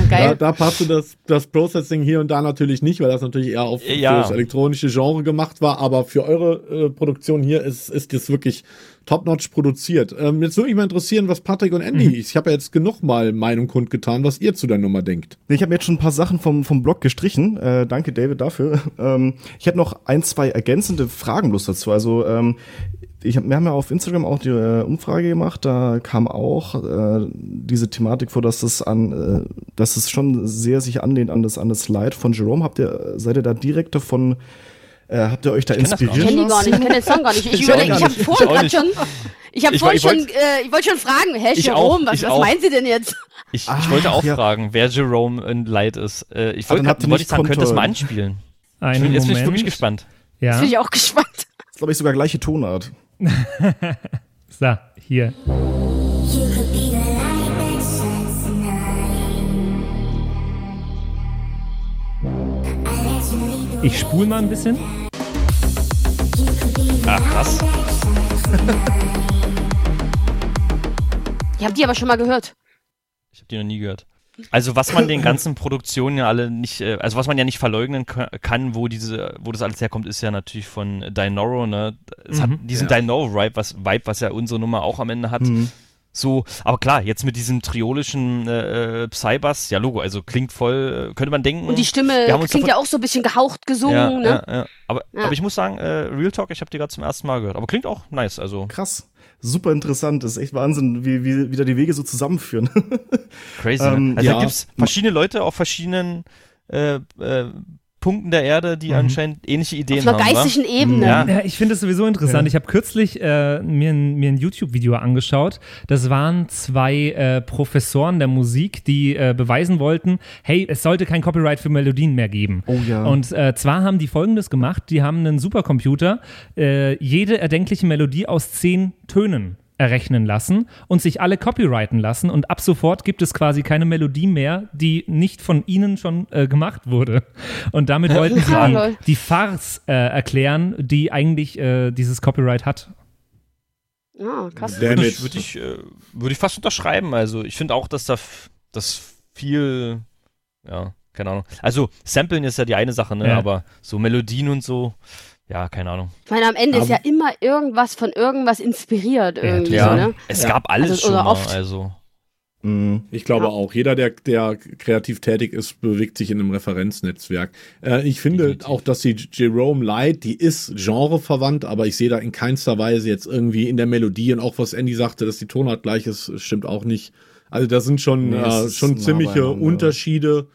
S2: Geil.
S4: da passte das, das Processing hier und da natürlich nicht, weil das natürlich eher auf
S3: Ja.
S4: das elektronische Genre gemacht war. Aber für eure äh, Produktion hier ist, ist das wirklich top-notch produziert. Ähm, jetzt würde mich mal interessieren, was Patrick und Andy, ich habe ja jetzt genug mal Meinung kundgetan, was ihr zu der Nummer denkt.
S6: Ich habe mir jetzt schon ein paar Sachen vom, vom Blog gestrichen. Äh, danke, David, dafür. Ähm, ich hätte noch ein, zwei ergänzende Fragen bloß dazu. Also ähm, ich hab, wir haben ja auf Instagram auch die äh, Umfrage gemacht. Da kam auch äh, diese Thematik vor, dass das an, äh, dass es schon sehr sich anlehnt an das an das Lied von Jerome. Habt ihr, seid ihr da direkt davon? Äh, habt ihr euch da
S3: das gar
S2: Ich kenne die gar nicht, ich kenne den Song gar nicht. Ich
S3: Ich
S2: überlege,
S3: auch
S2: ich habe vorhin
S3: Ich nicht.
S2: schon, ich habe
S3: Ich
S2: vorhin
S3: wollt-
S2: schon, äh, ich wollte schon fragen, hä,
S3: Ich
S2: Jerome,
S3: auch,
S2: was,
S3: ich
S2: was meinen Sie denn jetzt?
S3: Ich,
S6: Ah,
S3: ich wollte auch
S6: ja.
S3: fragen, wer Jerome in Light ist. Äh, ich wollte
S6: ihr
S3: wollte ich sagen, könnte es mal anspielen. Ich
S1: Einen
S3: bin, jetzt bin ich wirklich gespannt.
S1: Ja,
S2: Bin ich auch gespannt.
S6: Das ist, glaube ich, sogar gleiche Tonart.
S1: so, hier. Ich spule mal ein bisschen.
S3: Ah, krass.
S2: Ich habe die aber schon mal gehört.
S3: Ich habe die noch nie gehört. Also was man den ganzen Produktionen ja alle nicht, äh, also was man ja nicht verleugnen ka- kann, wo diese, wo das alles herkommt, ist ja natürlich von Dinoro, ne? Es hat diesen
S4: Ja.
S3: Dinoro-Vibe, was, Vibe, was ja unsere Nummer auch am Ende hat.
S6: Mhm.
S3: So, aber klar, jetzt mit diesem triolischen äh, äh, Psybass, ja Logo, also klingt voll, äh, könnte man denken.
S2: Und die Stimme
S3: Wir haben uns
S2: klingt
S3: davon-
S2: ja auch so ein bisschen gehaucht gesungen,
S3: ja,
S2: ne?
S3: ja, ja. Aber,
S2: Ja.
S3: aber ich muss sagen, äh, Real Talk, ich habe die gerade zum ersten Mal gehört. Aber klingt auch nice, also
S6: Krass. Super interessant. Das ist echt Wahnsinn, wie, wie, wie da die Wege so zusammenführen.
S3: crazy.
S6: Ähm,
S3: ne? Also
S6: ja.
S3: da gibt's verschiedene Leute auf verschiedenen äh, äh, Punkten der Erde, die anscheinend ähnliche Ideen
S2: Auf einer
S3: haben. wa?
S2: geistigen Ebene.
S3: Ja.
S1: Ja, ich finde es sowieso interessant. Ich habe kürzlich äh, mir, ein- mir ein YouTube-Video angeschaut. Das waren zwei äh, Professoren der Musik, die äh, beweisen wollten, hey, es sollte kein Copyright für Melodien mehr geben.
S6: Oh ja.
S1: Und äh, zwar haben die folgendes gemacht: Die haben einen Supercomputer äh, jede erdenkliche Melodie aus zehn Tönen errechnen lassen und sich alle copyrighten lassen und ab sofort gibt es quasi keine Melodie mehr, die nicht von ihnen schon äh, gemacht wurde. Und damit wollten sie die, die Farce äh, erklären, die eigentlich äh, dieses Copyright hat.
S2: Ah, krass.
S3: Würde ich, würde ich, äh, würde ich fast unterschreiben. Also ich finde auch, dass da das viel, ja, keine Ahnung. Also Samplen ist ja die eine Sache, ne?
S1: Ja.
S3: Aber so Melodien und so, ja, keine Ahnung.
S2: Ich meine, am Ende ist
S4: Aber-
S2: ja immer irgendwas von irgendwas inspiriert irgendwie
S1: Ja.
S2: ne?
S3: Es
S4: Ja.
S3: gab alles
S2: Also-
S3: schon
S2: oder
S3: mal,
S2: oft.
S3: also.
S6: Mhm.
S4: Ich glaube
S2: Ja.
S4: auch. Jeder, der, der kreativ tätig ist, bewegt sich in einem Referenznetzwerk. Äh, ich finde
S3: Definitiv.
S4: auch, dass die Jerome Light, die ist genreverwandt, aber ich sehe da in keinster Weise jetzt irgendwie in der Melodie und auch was Andy sagte, dass die Tonart gleich ist, stimmt auch nicht. Also da sind schon,
S6: Nee,
S4: äh, schon ziemliche. Unterschiede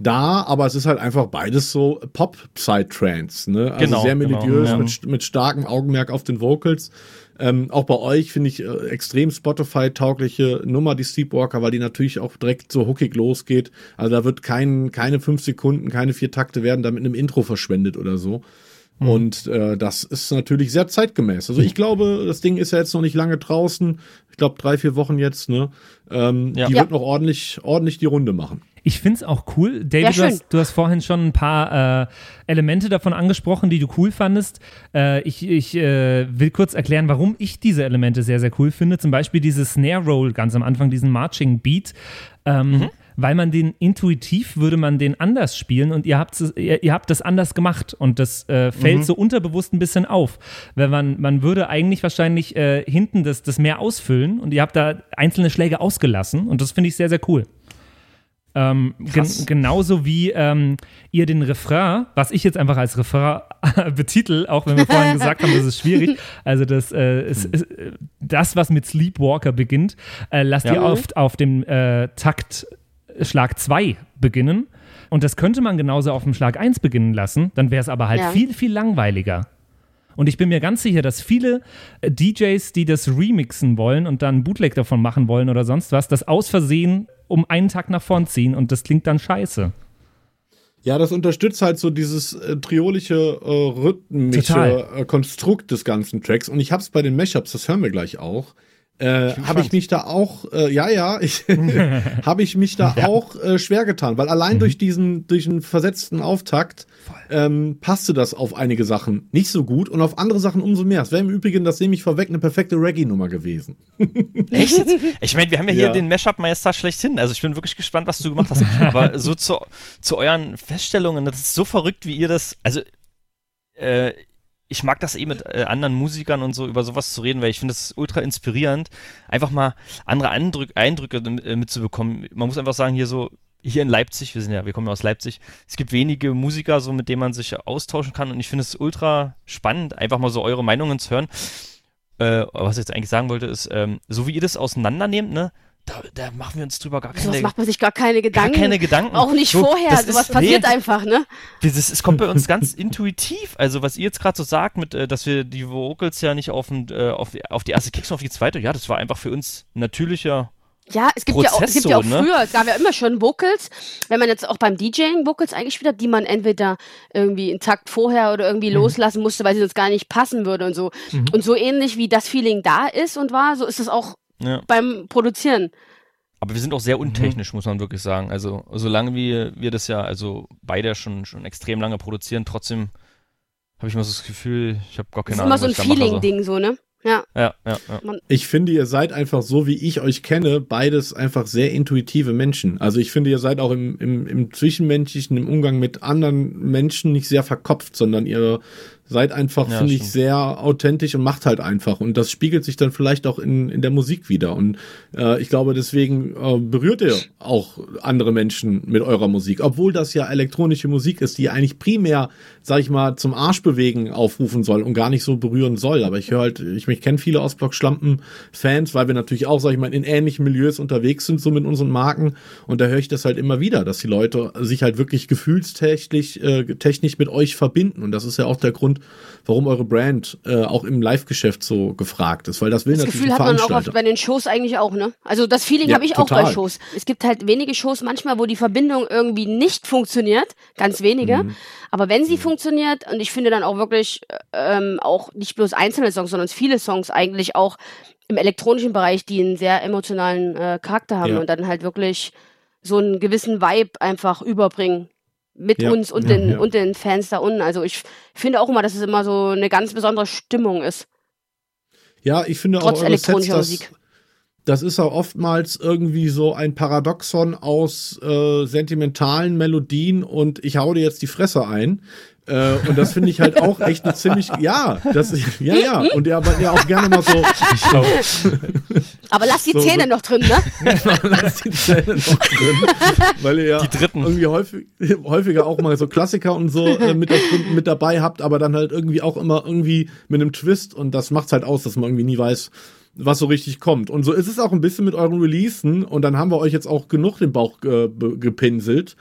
S4: da, aber es ist halt einfach beides so Pop-Psytrance, ne? Also
S3: Genau,
S4: sehr
S3: genau,
S4: melodiös,
S3: ja.
S4: mit, mit starkem Augenmerk auf den Vocals. Ähm, auch bei euch finde ich äh, extrem Spotify-taugliche Nummer, die Sleepwalker, weil die natürlich auch direkt so hookig losgeht. Also da wird kein, keine fünf Sekunden, keine vier Takte werden da mit einem Intro verschwendet oder so.
S6: Mhm.
S4: Und äh, das ist natürlich sehr zeitgemäß. Also ich glaube, das Ding ist ja jetzt noch nicht lange draußen. Ich glaube drei, vier Wochen jetzt. Ne? Ähm,
S3: Ja.
S4: Die
S2: Ja.
S4: wird noch ordentlich, ordentlich die Runde machen.
S1: Ich finde es auch cool. David,
S2: Ja,
S1: du, hast, du hast vorhin schon ein paar äh, Elemente davon angesprochen, die du cool fandest. Äh, ich ich äh, will kurz erklären, warum ich diese Elemente sehr, sehr cool finde. Zum Beispiel dieses Snare Roll ganz am Anfang, diesen Marching Beat. Ähm, Weil man den intuitiv würde man den anders spielen und ihr habt ihr, ihr habt das anders gemacht und das äh, fällt so unterbewusst ein bisschen auf. Wenn man, man würde eigentlich wahrscheinlich äh, hinten das, das mehr ausfüllen und ihr habt da einzelne Schläge ausgelassen und das finde ich sehr, sehr cool. Ähm, gen genauso wie ähm, ihr den Refrain, was ich jetzt einfach als Refrain betitel, auch wenn wir vorhin gesagt haben, das ist schwierig. Also das, äh, es, es, äh, das was mit Sleepwalker beginnt, äh, lasst
S3: Ja.
S1: ihr oft auf dem äh, Takt Schlag 2 beginnen. Und das könnte man genauso auf dem Schlag 1 beginnen lassen, dann wäre es aber halt
S2: Ja.
S1: viel, viel langweiliger. Und ich bin mir ganz sicher, dass viele äh, DJs, die das remixen wollen und dann Bootleg davon machen wollen oder sonst was, das aus Versehen um einen Tag nach vorn ziehen und das klingt dann scheiße.
S4: Ja, das unterstützt halt so dieses äh, triolische, äh, rhythmische äh, Konstrukt des ganzen Tracks. Und ich hab's bei den Mashups, das hören wir gleich auch. Äh, habe ich mich da auch, äh, ja, ja, ich habe ich mich da auch äh, schwer getan, weil allein durch diesen, durch den versetzten Auftakt ähm, passte das auf einige Sachen nicht so gut und auf andere Sachen umso mehr. Es wäre im Übrigen, das nehme ich vorweg, eine perfekte Reggae-Nummer gewesen.
S3: Echt? Ich meine, wir haben ja hier
S4: Ja.
S3: den Mashup-Meister schlechthin. Also ich bin wirklich gespannt, was du gemacht hast. Aber so zu, zu euren Feststellungen, das ist so verrückt, wie ihr das. Also, äh, ich mag das eh mit äh, anderen Musikern und so über sowas zu reden, weil ich finde das ultra inspirierend, einfach mal andere Eindrück, Eindrücke äh, mitzubekommen. Man muss einfach sagen, hier so, hier in Leipzig, wir sind ja, wir kommen ja aus Leipzig, es gibt wenige Musiker, so mit denen man sich austauschen kann und ich finde es ultra spannend, einfach mal so eure Meinungen zu hören. Äh, was ich jetzt eigentlich sagen wollte, ist, ähm, so wie ihr das auseinandernehmt, ne, da, da machen wir uns drüber gar
S2: Sowas
S3: keine,
S2: macht man sich gar keine
S3: gar
S2: Gedanken.
S3: keine Gedanken.
S2: Auch nicht
S3: So,
S2: vorher.
S3: das
S2: Sowas
S3: ist-
S2: passiert
S3: nee,
S2: einfach, ne?
S3: Das, es kommt bei uns ganz intuitiv. Also, was ihr jetzt gerade so sagt, mit, äh, dass wir die Vocals ja nicht auf, den, äh, auf, die, auf die erste Kick, sondern auf die zweite, ja, das war einfach für uns natürlicher.
S2: Ja, es gibt ja auch, es gibt ja auch
S3: Prozess so, ne?
S2: früher, es gab ja immer schon Vocals, wenn man jetzt auch beim DJing Vocals eingespielt hat, die man entweder irgendwie einen Takt vorher oder irgendwie
S3: Mhm.
S2: loslassen musste, weil sie sonst gar nicht passen würde und so. Und so ähnlich wie das Feeling da ist und war, so ist es auch
S3: Ja.
S2: beim Produzieren.
S3: Aber wir sind auch sehr untechnisch, muss man wirklich sagen. Also, solange wir, wir das ja, also beide schon, schon extrem lange produzieren, trotzdem habe ich immer so das Gefühl, ich habe gar
S2: Das
S3: keine
S2: ist immer
S3: Ahnung.
S2: so ein
S3: was ich da mache,
S2: Feeling-Ding, so, ne? Ja.
S3: So. Ja, ja, ja.
S4: Ich finde, ihr seid einfach so, wie ich euch kenne, beides einfach sehr intuitive Menschen. Also ich finde, ihr seid auch im, im, im Zwischenmenschlichen, im Umgang mit anderen Menschen nicht sehr verkopft, sondern ihr seid einfach,
S3: Ja,
S4: finde ich, sehr authentisch und macht halt einfach. Und das spiegelt sich dann vielleicht auch in, in der Musik wieder. Und äh, ich glaube, deswegen äh, berührt ihr auch andere Menschen mit eurer Musik. Obwohl das ja elektronische Musik ist, die eigentlich primär, sag ich mal, zum Arschbewegen aufrufen soll und gar nicht so berühren soll. Aber ich höre halt, ich, ich kenne viele Ostblock-Schlampen-Fans, weil wir natürlich auch, sag ich mal, in ähnlichen Milieus unterwegs sind, so mit unseren Marken. Und da höre ich das halt immer wieder, dass die Leute sich halt wirklich gefühlstechnisch äh, technisch mit euch verbinden. Und das ist ja auch der Grund, warum eure Brand äh, auch im Live-Geschäft so gefragt ist, weil das will
S2: Das
S4: natürlich
S2: Gefühl hat man auch oft bei den Shows eigentlich auch, ne? Also das Feeling
S4: Ja,
S2: habe ich auch bei
S4: total.
S2: Shows. Es gibt halt wenige Shows manchmal, wo die Verbindung irgendwie nicht funktioniert, ganz wenige.
S4: Mhm.
S2: Aber wenn sie funktioniert, und ich finde dann auch wirklich äh, ähm, auch nicht bloß einzelne Songs, sondern viele Songs eigentlich auch im elektronischen Bereich, die einen sehr emotionalen äh, Charakter haben
S4: Ja.
S2: und dann halt wirklich so einen gewissen Vibe einfach überbringen mit
S4: Ja,
S2: uns und
S4: ja,
S2: den
S4: ja.
S2: und den Fans da unten. Also ich finde auch immer, dass es immer so eine ganz besondere Stimmung ist.
S4: Ja, ich finde
S2: Trotz
S4: auch eure Sets,
S2: elektronischer
S4: das,
S2: Musik.
S4: Das ist auch oftmals irgendwie so ein Paradoxon aus äh, sentimentalen Melodien und ich hau dir jetzt die Fresse ein. Äh, und das finde ich halt auch echt eine ziemlich, ja, das, ja, ja, und ja, aber ja auch gerne mal so,
S2: Aber lass die
S4: So,
S2: Zähne
S4: so-
S2: noch drin, ne?
S4: Lass die Zähne noch drin, weil ihr ja
S3: Die dritten.
S4: irgendwie häufig, häufiger auch mal so Klassiker und so äh, mit, da drin, mit dabei habt, aber dann halt irgendwie auch immer irgendwie mit einem Twist und das macht's halt aus, dass man irgendwie nie weiß, was so richtig kommt. Und so ist es auch ein bisschen mit euren Releasen und dann haben wir euch jetzt auch genug den Bauch äh, gepinselt.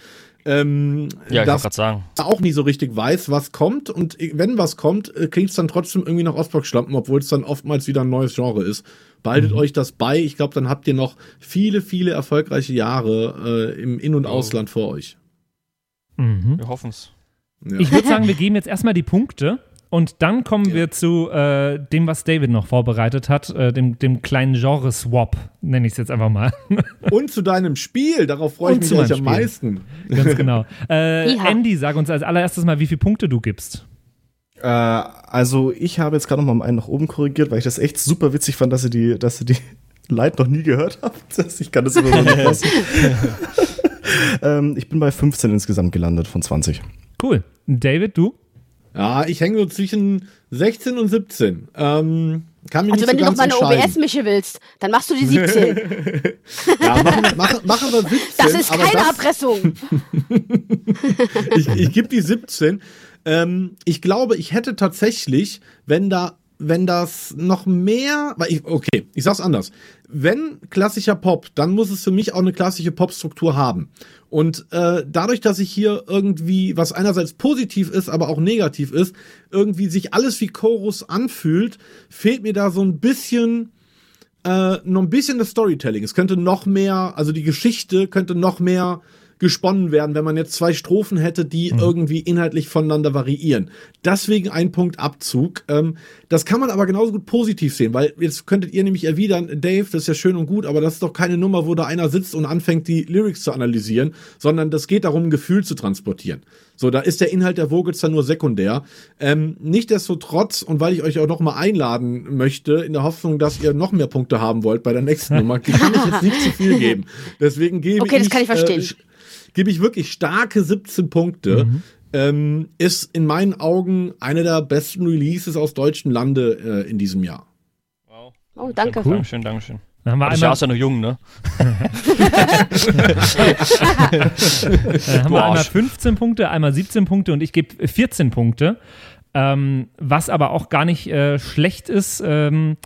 S4: Ähm,
S3: Ja, ich wollte
S4: dass
S3: gerade sagen.
S4: auch nie so richtig weiß, was kommt. Und wenn was kommt, äh, klingt's dann trotzdem irgendwie nach Ostblock-Schlampen, obwohl es dann oftmals wieder ein neues Genre ist. Behaltet euch das bei. Ich glaube, dann habt ihr noch viele, viele erfolgreiche Jahre äh, im In- und Ausland vor euch.
S1: Mhm.
S3: Wir hoffen's.
S4: Ja.
S1: Ich würde sagen, wir geben jetzt erstmal die Punkte und dann kommen wir zu äh, dem, was David noch vorbereitet hat, äh, dem, dem kleinen Genre-Swap, nenne ich es jetzt einfach mal.
S4: Und zu deinem Spiel, darauf freue ich mich am
S1: Spiel.
S4: meisten.
S1: Ganz genau. Äh,
S2: Ja.
S1: Andy, sag uns als allererstes mal, wie viele Punkte du gibst.
S6: Äh, also ich habe jetzt gerade noch mal einen nach oben korrigiert, weil ich das echt super witzig fand, dass ihr die, dass ihr die Light noch nie gehört habt. Ich kann das immer noch nicht ähm, ich bin bei 15 insgesamt gelandet von 20.
S1: Cool. David, du?
S4: Ja, ich hänge so zwischen 16 und 17. Ähm, kann mich
S2: Also wenn
S4: so
S2: du noch mal eine. OBS-Mische willst, dann machst du die 17.
S4: Ja, machen, wir- machen, machen wir 17.
S2: Das ist keine
S4: das,
S2: Erpressung.
S4: ich, ich gebe die 17. Ähm, ich glaube, ich hätte tatsächlich, wenn da, wenn das noch mehr, weil ich, okay, ich sag's anders. Wenn klassischer Pop, dann muss es für mich auch eine klassische Popstruktur haben. Und äh, dadurch, dass ich hier irgendwie, was einerseits positiv ist, aber auch negativ ist, irgendwie sich alles wie Chorus anfühlt, fehlt mir da so ein bisschen äh, noch ein bisschen das Storytelling. Es könnte noch mehr, also die Geschichte könnte noch mehr gesponnen werden, wenn man jetzt zwei Strophen hätte, die irgendwie inhaltlich voneinander variieren. Deswegen ein Punkt Abzug. Ähm, das kann man aber genauso gut positiv sehen, weil jetzt könntet ihr nämlich erwidern, Dave, das ist ja schön und gut, aber das ist doch keine Nummer, wo da einer sitzt und anfängt, die Lyrics zu analysieren, sondern das geht darum, ein Gefühl zu transportieren. So, da ist der Inhalt der Vocals dann nur sekundär. Ähm, Nichtsdestotrotz, und weil ich euch auch noch mal einladen möchte, in der Hoffnung, dass ihr noch mehr Punkte haben wollt bei der nächsten Nummer, kann ich jetzt nicht zu viel geben. Deswegen gebe
S2: Okay,
S4: ich,
S2: das kann ich verstehen.
S4: Äh, gebe ich wirklich starke 17 Punkte. Ähm, ist in meinen Augen eine der besten Releases aus deutschem Lande äh, in diesem Jahr.
S3: Wow.
S2: Oh, danke.
S3: Dankeschön, Dankeschön.
S1: Dann haben wir
S3: Aber ich war
S1: einmal,
S3: ja noch jung, ne?
S1: äh, haben
S3: Du
S1: wir einmal
S3: Arsch.
S1: 15 Punkte, einmal 17 Punkte und ich gebe 14 Punkte. Ähm, was aber auch gar nicht äh, schlecht ist. Ähm,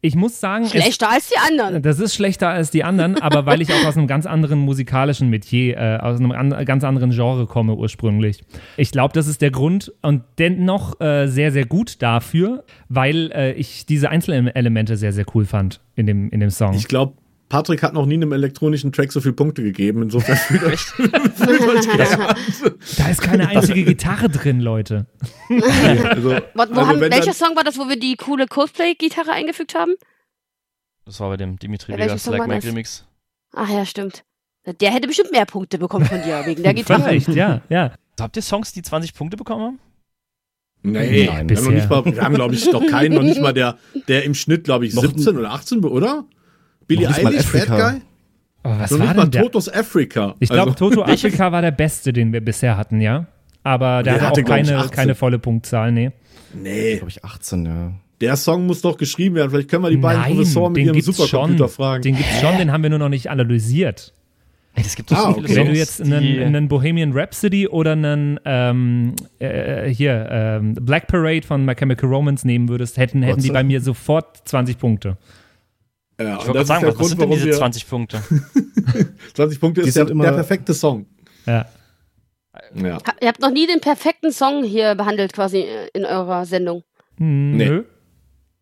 S1: ich muss sagen, es,
S2: Schlechter als die anderen.
S1: Das ist schlechter als die anderen, aber weil ich auch aus einem ganz anderen musikalischen Metier, äh, aus einem an, ganz anderen Genre komme ursprünglich. Ich glaube, das ist der Grund und dennoch äh, sehr, sehr gut dafür, weil äh, ich diese Einzelelemente sehr, sehr cool fand in dem, in dem Song.
S4: Ich glaube, Patrick hat noch nie einem elektronischen Track so viele Punkte gegeben. Insofern fühlt euch, fühlt euch geehrt.
S1: da ist keine einzige Gitarre drin, Leute.
S4: Also,
S2: Wo, wo
S4: also
S2: haben, welcher
S4: dann-
S2: Song war das, wo wir die coole Coldplay-Gitarre eingefügt haben?
S3: Das war bei dem Dimitri
S2: Ja,
S3: Vegas
S2: war
S3: Mike? Remix.
S2: Ach ja, stimmt. Der hätte bestimmt mehr Punkte bekommen von dir, wegen der Gitarre.
S1: Vielleicht, ja, ja.
S3: Habt ihr Songs, die 20 Punkte bekommen haben?
S4: Nee,
S6: Nein,
S4: wir haben, noch nicht
S1: bisher.
S4: mal, wir haben glaube ich, noch keinen, noch nicht mal der, der im Schnitt, glaube ich,
S6: Noch
S4: 17 oder 18, be- oder? Billy Eilish, Bad
S6: Africa.
S4: Guy?
S1: Aber was
S4: Noch
S1: war
S4: nicht mal
S1: denn der?
S4: Totos Africa.
S1: Ich glaube,
S4: Also,
S1: Toto Afrika war der beste, den wir bisher hatten, ja. Aber der
S4: Der
S1: hatte
S4: hatte,
S1: auch keine,
S4: 18.
S1: keine volle Punktzahl, nee.
S4: nee,
S6: Glaube ich 18, ja.
S4: der Song muss doch geschrieben werden. Vielleicht können wir die beiden
S1: Nein,
S4: Professoren mit
S1: den
S4: ihrem Supercomputer
S1: schon.
S4: fragen.
S1: Den gibt's schon, den haben wir nur noch nicht analysiert.
S3: Ey, es gibt doch
S4: Ah,
S3: so viele
S4: okay.
S1: Wenn du jetzt einen, einen Bohemian Rhapsody oder einen ähm, äh, hier ähm, Black Parade von My Chemical Romance nehmen würdest, hätten, hätten die bei mir sofort 20 Punkte.
S4: Ja,
S3: ich wollte
S4: das
S3: gerade sagen, was,
S4: Grund,
S3: sind denn diese
S4: wir
S3: 20 Punkte?
S4: 20 Punkte ist der,
S6: immer-
S4: der perfekte Song.
S1: Ja.
S4: Ja.
S2: Ha- Ihr habt noch nie den perfekten Song hier behandelt, quasi äh, in eurer Sendung.
S1: Hm,
S4: Nee.
S1: Nö.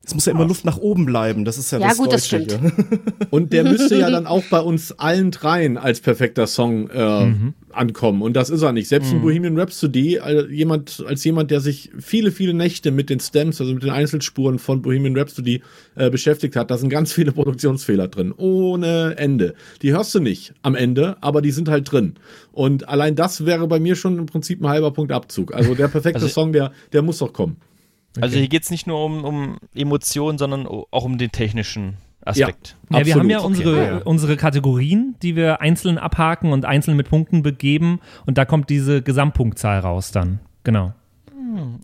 S6: Es muss ja immer Luft nach oben bleiben, das ist ja,
S2: Ja,
S6: das
S2: gut, das
S6: Deutsche
S2: stimmt.
S6: hier.
S4: Und der müsste ja dann auch bei uns allen dreien als perfekter Song äh, ankommen. Und das ist er nicht. Selbst in Bohemian Rhapsody, äh, jemand, als jemand, der sich viele, viele Nächte mit den Stems, also mit den Einzelspuren von Bohemian Rhapsody äh, beschäftigt hat, da sind ganz viele Produktionsfehler drin. Ohne Ende. Die hörst du nicht am Ende, aber die sind halt drin. Und allein das wäre bei mir schon im Prinzip ein halber Punkt Abzug. Also der perfekte
S3: Also-
S4: Song, der, der muss doch kommen.
S3: Also hier geht es nicht nur um, um Emotionen, sondern auch um den technischen Aspekt.
S1: Ja, wir
S4: Absolut.
S1: haben ja
S4: Okay.
S1: unsere,
S4: Ja, ja.
S1: unsere Kategorien, die wir einzeln abhaken und einzeln mit Punkten begeben und da kommt diese Gesamtpunktzahl raus dann. Genau.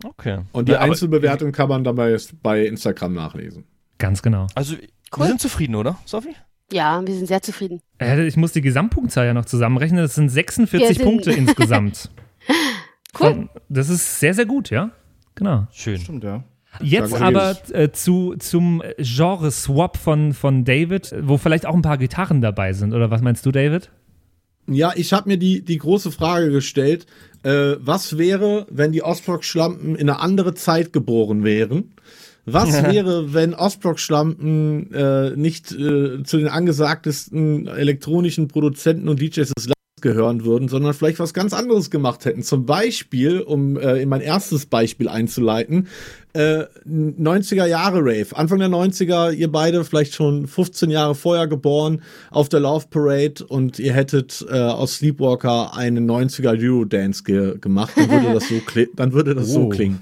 S3: Okay.
S4: Und die
S3: Ja,
S4: Einzelbewertung kann man dann bei, bei Instagram nachlesen.
S1: Ganz genau.
S3: Also,
S2: Cool.
S3: wir sind zufrieden, oder, Sophie?
S2: Ja, wir sind sehr zufrieden.
S1: Äh, Ich muss die Gesamtpunktzahl ja noch zusammenrechnen. Das sind 46
S2: Wir sind-
S1: Punkte insgesamt.
S2: Cool.
S1: Von- Das ist sehr, sehr gut, ja. Genau.
S3: Schön.
S6: Stimmt, ja.
S1: Jetzt aber äh, zu, zum Genre-Swap von, von David, wo vielleicht auch ein paar Gitarren dabei sind. Oder was meinst du, David?
S4: Ja, ich habe mir die, die große Frage gestellt, äh, was wäre, wenn die Ostblock-Schlampen in eine andere Zeit geboren wären? Was wäre, wenn Ostblock-Schlampen äh, nicht äh, zu den angesagtesten elektronischen Produzenten und DJs des Landes gehören würden, sondern vielleicht was ganz anderes gemacht hätten. Zum Beispiel, um äh, in mein erstes Beispiel einzuleiten, äh, 90er Jahre Rave, Anfang der 90er, ihr beide vielleicht schon 15 Jahre vorher geboren auf der Love Parade und ihr hättet äh, aus Sleepwalker einen 90er Eurodance ge gemacht, dann würde das so, dann würde das so
S6: Oh.
S4: klingen.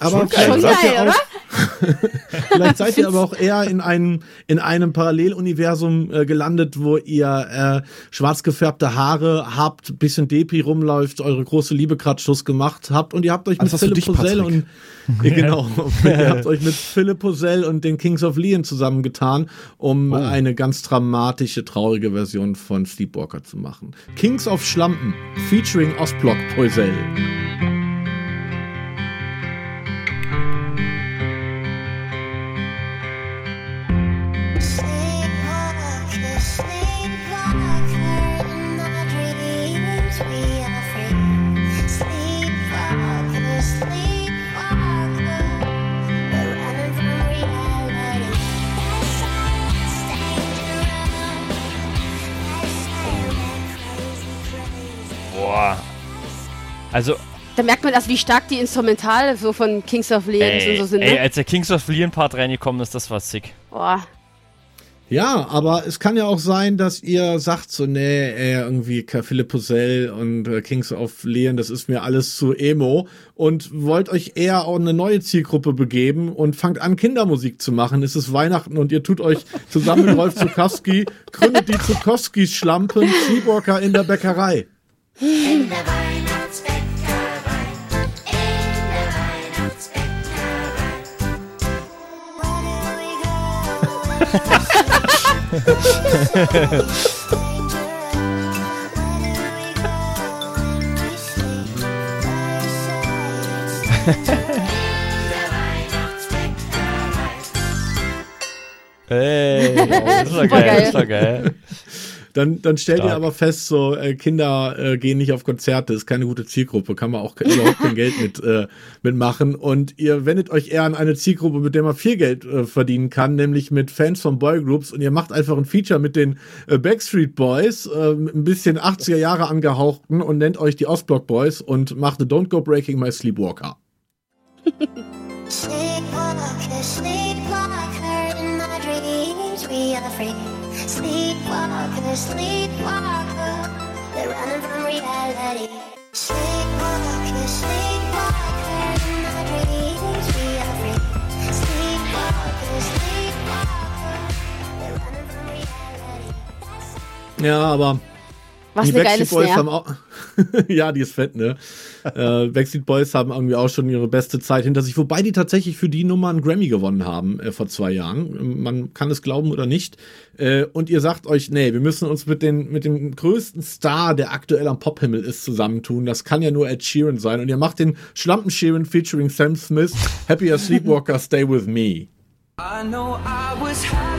S4: Aber
S6: Schon
S4: vielleicht
S2: Schon
S4: seid
S2: geil,
S4: ihr auch, vielleicht seid ihr aber auch eher in einem, in einem Paralleluniversum äh, gelandet, wo ihr äh, schwarz gefärbte Haare habt, bisschen Depri rumläuft, eure große Liebe Schuss gemacht habt und ihr habt euch
S6: Alles
S4: mit Philipp Posell und ja, genau, ihr habt euch mit Philipp Posell und den Kings of Leon zusammengetan, um eine ganz dramatische, traurige Version von Sleepwalker zu machen. Kings of Schlampen, featuring Ostblock Posell.
S3: Also,
S2: Da merkt man erst, wie stark die Instrumentale so von Kings of Leon
S3: ey,
S2: und so sind.
S3: ey,
S2: Ne?
S3: als der Kings of Leon Part reingekommen ist, das war sick.
S2: Boah.
S4: Ja, aber es kann ja auch sein, dass ihr sagt so, nee, ey, irgendwie Philipp Posell und äh, Kings of Leon, das ist mir alles zu emo und wollt euch eher auch eine neue Zielgruppe begeben und fangt an, Kindermusik zu machen. Es ist Weihnachten und ihr tut euch zusammen mit Rolf Zukowski, gründet die Zukowskis Schlampen, Sleepwalker in der Bäckerei.
S5: In der Where do we go?
S3: Ey, das war
S4: Dann, dann stellt ihr
S3: Stark.
S4: aber fest, so äh, Kinder äh, gehen nicht auf Konzerte, ist keine gute Zielgruppe, kann man auch überhaupt kein Geld mit äh, mitmachen. Und ihr wendet euch eher an eine Zielgruppe, mit der man viel Geld äh, verdienen kann, nämlich mit Fans von Boygroups. Und ihr macht einfach ein Feature mit den äh, Backstreet Boys, äh, mit ein bisschen 80er Jahre angehauchten und nennt euch die Ostblock Boys und macht Don't Go Breaking My Sleepwalker.
S5: Sleepwalker, sleepwalker, in my dreams we are free. Sleepwalker, sleepwalker, they're running from reality. Sleepwalker, sleepwalker, in my dreams we are free. They're running from reality.
S4: Ja, aber
S2: Was
S4: die
S2: eine geile
S4: Backstreet Boys
S2: Snare.
S4: haben auch. ja, die ist fett, ne? äh, Backstreet Boys haben irgendwie auch schon ihre beste Zeit hinter sich, wobei die tatsächlich für die Nummer einen Grammy gewonnen haben äh, vor zwei Jahren. Man kann es glauben oder nicht. Äh, und ihr sagt euch, nee, wir müssen uns mit, den, mit dem größten Star, der aktuell am Pophimmel ist, zusammentun. Das kann ja nur Ed Sheeran sein. Und ihr macht den Schlampen Sheeran featuring Sam Smith, Happier Sleepwalker, Stay With Me.
S7: I know I was happier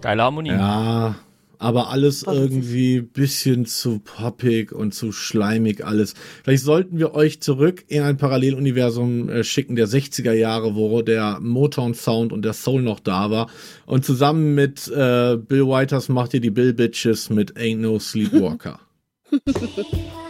S3: Geile Harmonie.
S4: Ja, aber alles irgendwie bisschen zu poppig und zu schleimig alles. Vielleicht sollten wir euch zurück in ein Paralleluniversum äh, schicken der 60er Jahre, wo der Motown Sound und der Soul noch da war. Und zusammen mit äh, Bill Whiters macht ihr die Bill Bitches mit Ain't No Sleepwalker.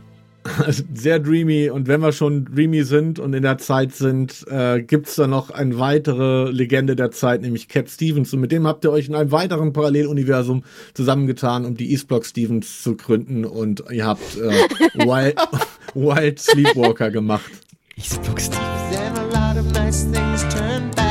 S2: dreamy.
S4: Sehr dreamy. Und wenn wir schon dreamy sind und in der Zeit sind, äh, gibt's da noch eine weitere Legende der Zeit, nämlich Cat Stevens. Und mit dem habt ihr euch in einem weiteren Paralleluniversum zusammengetan, um die East Block Stevens zu gründen. Und ihr habt äh, Wild, Wild Sleepwalker gemacht.
S3: Eastblock Steve.
S7: Then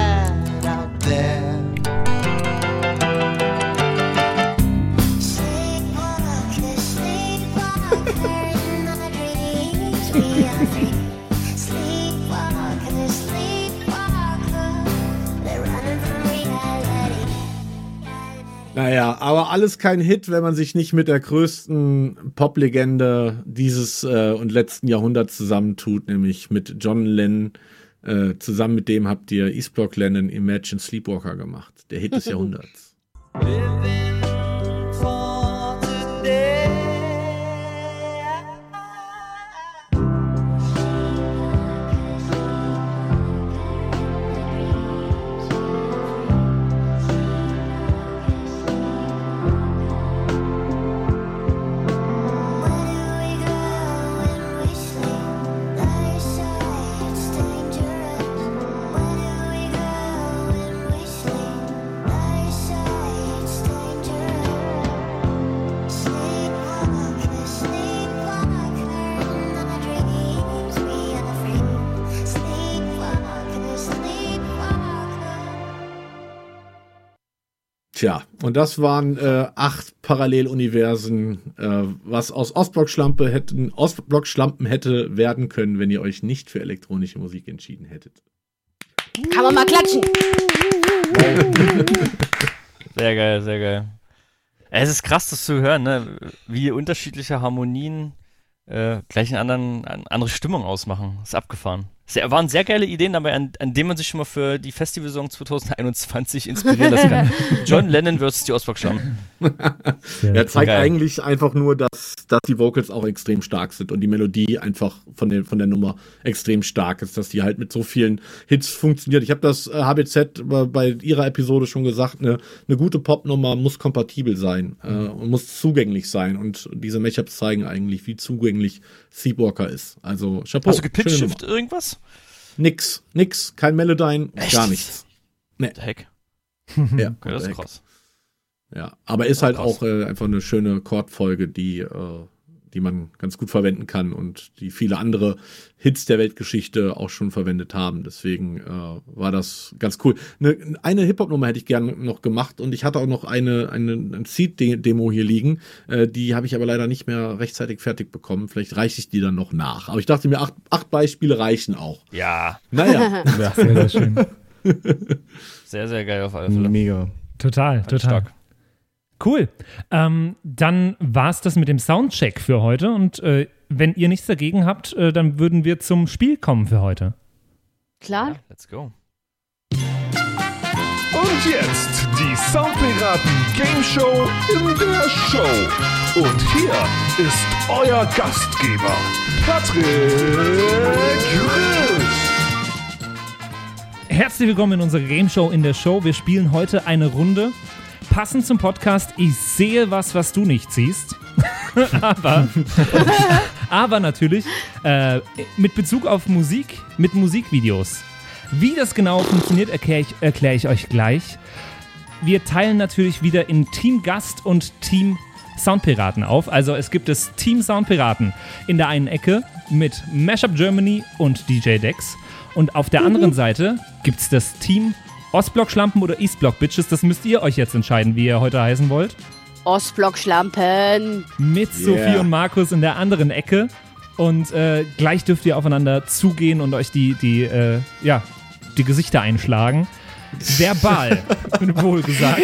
S4: Naja, aber alles kein Hit, wenn man sich nicht mit der größten Poplegende dieses äh, und letzten Jahrhunderts zusammentut, nämlich mit John Lennon. Äh, zusammen mit dem habt ihr East Block Lennon Imagine Sleepwalker gemacht. Der Hit des Jahrhunderts. Und das waren äh, acht Paralleluniversen, äh, was aus Ostblock-Schlampe hätten, Ostblock-Schlampen hätte werden können, wenn ihr euch nicht für elektronische Musik entschieden hättet.
S2: Kann man mal klatschen.
S3: Sehr geil, sehr geil. Es ist krass, das zu hören, ne? wie unterschiedliche Harmonien äh, gleich eine anderen, eine andere Stimmung ausmachen. ist abgefahren. Sehr, waren sehr geile Ideen dabei, an, an denen man sich schon mal für die Festivalsaison 2021 inspirieren lassen kann. John Lennon versus die Ostblock-Schlampen.
S4: Er zeigt
S3: Geil.
S4: eigentlich einfach nur, dass, dass die Vocals auch extrem stark sind und die Melodie einfach von der, von der Nummer extrem stark ist, dass die halt mit so vielen Hits funktioniert. Ich habe das äh, HBZ bei, bei ihrer Episode schon gesagt, eine, eine gute Popnummer muss kompatibel sein äh, und muss zugänglich sein und diese Matchups zeigen eigentlich, wie zugänglich Sleepwalker ist. Also Chapeau.
S3: Hast du gepitcht
S4: Nummer.
S3: irgendwas?
S4: Nix, nix, kein Melodyne,
S3: Echt?
S4: gar nichts.
S3: Der Heck.
S4: Ja,
S3: Okay, das ist krass.
S4: Ja, aber ist halt
S3: krass.
S4: auch äh, einfach eine schöne Chordfolge, die, äh, die man ganz gut verwenden kann und die viele andere Hits der Weltgeschichte auch schon verwendet haben. Deswegen äh, war das ganz cool. Ne, eine Hip-Hop-Nummer hätte ich gerne noch gemacht und ich hatte auch noch eine, eine, ein Seed-Demo hier liegen. Äh, die habe ich aber leider nicht mehr rechtzeitig fertig bekommen. Vielleicht reiche ich die dann noch nach. Aber ich dachte mir, acht, acht Beispiele reichen auch.
S3: Ja,
S4: Naja,
S6: Ja,
S1: Sehr, sehr schön.
S3: sehr, sehr geil auf alle Fälle.
S6: mega.
S1: Total, total.
S3: Stark.
S1: Cool. Ähm, dann war es das mit dem Soundcheck für heute. Und äh, wenn ihr nichts dagegen habt, äh, dann würden wir zum Spiel kommen für heute.
S2: Klar.
S3: Ja, let's go.
S8: Und jetzt die Soundpiraten Game Show in der Show. Und hier ist euer Gastgeber, Patrick Rüsch.
S1: Herzlich willkommen in unserer Game Show in der Show. Wir spielen heute eine Runde. Passend zum Podcast, ich sehe was, was du nicht siehst. aber, aber natürlich äh, mit Bezug auf Musik, mit Musikvideos. Wie das genau funktioniert, erkläre ich, erklär ich euch gleich. Wir teilen natürlich wieder in Team Gast und Team Soundpiraten auf. Also es gibt das Team Soundpiraten in der einen Ecke mit Mashup Germany und DJ Dex. Und auf der anderen Seite gibt es das Team Ostblock Schlampen oder Eastblock Bitches. Das müsst ihr euch jetzt entscheiden, wie ihr heute heißen wollt.
S2: Ostblock-Schlampen.
S1: Mit Sophie und Markus in der anderen Ecke. Und äh, gleich dürft ihr aufeinander zugehen und euch die, die, äh, ja, die Gesichter einschlagen. Verbal, wohl gesagt.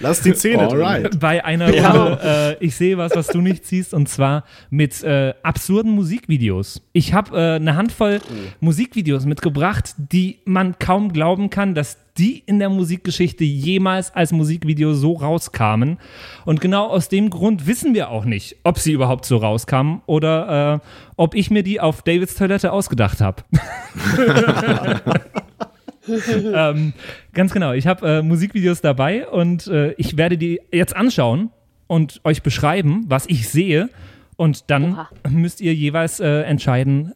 S6: Lass die Zähne drin.
S4: alright.
S1: bei einer Runde, äh, ich sehe was, was du nicht siehst, und zwar mit äh, absurden Musikvideos. Ich habe äh, eine Handvoll Musikvideos mitgebracht, die man kaum glauben kann, dass die in der Musikgeschichte jemals als Musikvideo so rauskamen. Und genau aus dem Grund wissen wir auch nicht, ob sie überhaupt so rauskamen oder äh, ob ich mir die auf Davids Toilette ausgedacht habe. ähm, ganz genau. Ich habe äh, Musikvideos dabei und äh, ich werde die jetzt anschauen und euch beschreiben, was ich sehe. Und dann
S2: Oha.
S1: müsst ihr jeweils äh, entscheiden,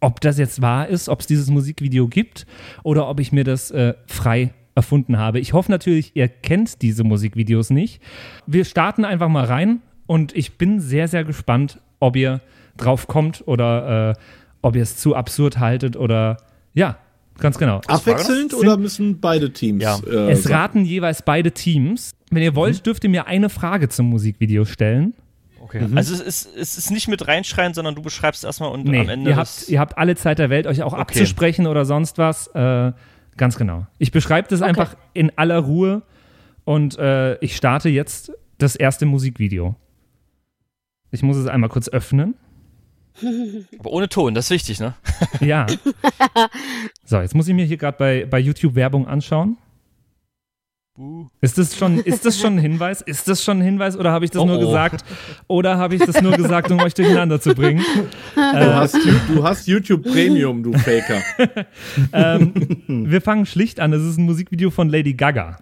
S1: ob das jetzt wahr ist, ob es dieses Musikvideo gibt oder ob ich mir das äh, frei erfunden habe. Ich hoffe natürlich, ihr kennt diese Musikvideos nicht. Wir starten einfach mal rein und ich bin sehr, sehr gespannt, ob ihr drauf kommt oder äh, ob ihr es zu absurd haltet oder ja, ganz genau.
S4: Abwechselnd oder müssen beide Teams?
S3: Ja.
S4: Äh,
S1: Es raten jeweils beide Teams. Wenn ihr wollt, dürft ihr mir eine Frage zum Musikvideo stellen.
S3: Okay. Also es ist, es ist nicht mit reinschreien, sondern du beschreibst erstmal und
S1: Nee,
S3: am Ende.
S1: ihr
S3: das-
S1: habt, ihr habt alle Zeit der Welt, euch auch abzusprechen oder sonst was. Äh, ganz genau. Ich beschreibe das einfach in aller Ruhe und äh, ich starte jetzt das erste Musikvideo. Ich muss es einmal kurz öffnen.
S3: aber ohne Ton, das ist wichtig, ne?
S1: Ja. So, jetzt muss ich mir hier gerade bei, bei YouTube Werbung anschauen. Ist das, schon, ist das schon ein Hinweis? Ist das schon ein Hinweis oder habe ich das
S3: Oh,
S1: nur
S3: oh.
S1: gesagt? Oder habe ich das nur gesagt, um euch durcheinander zu bringen?
S4: Du hast, du hast YouTube Premium, du Faker.
S1: ähm, wir fangen schlicht an. Es ist ein Musikvideo von Lady Gaga.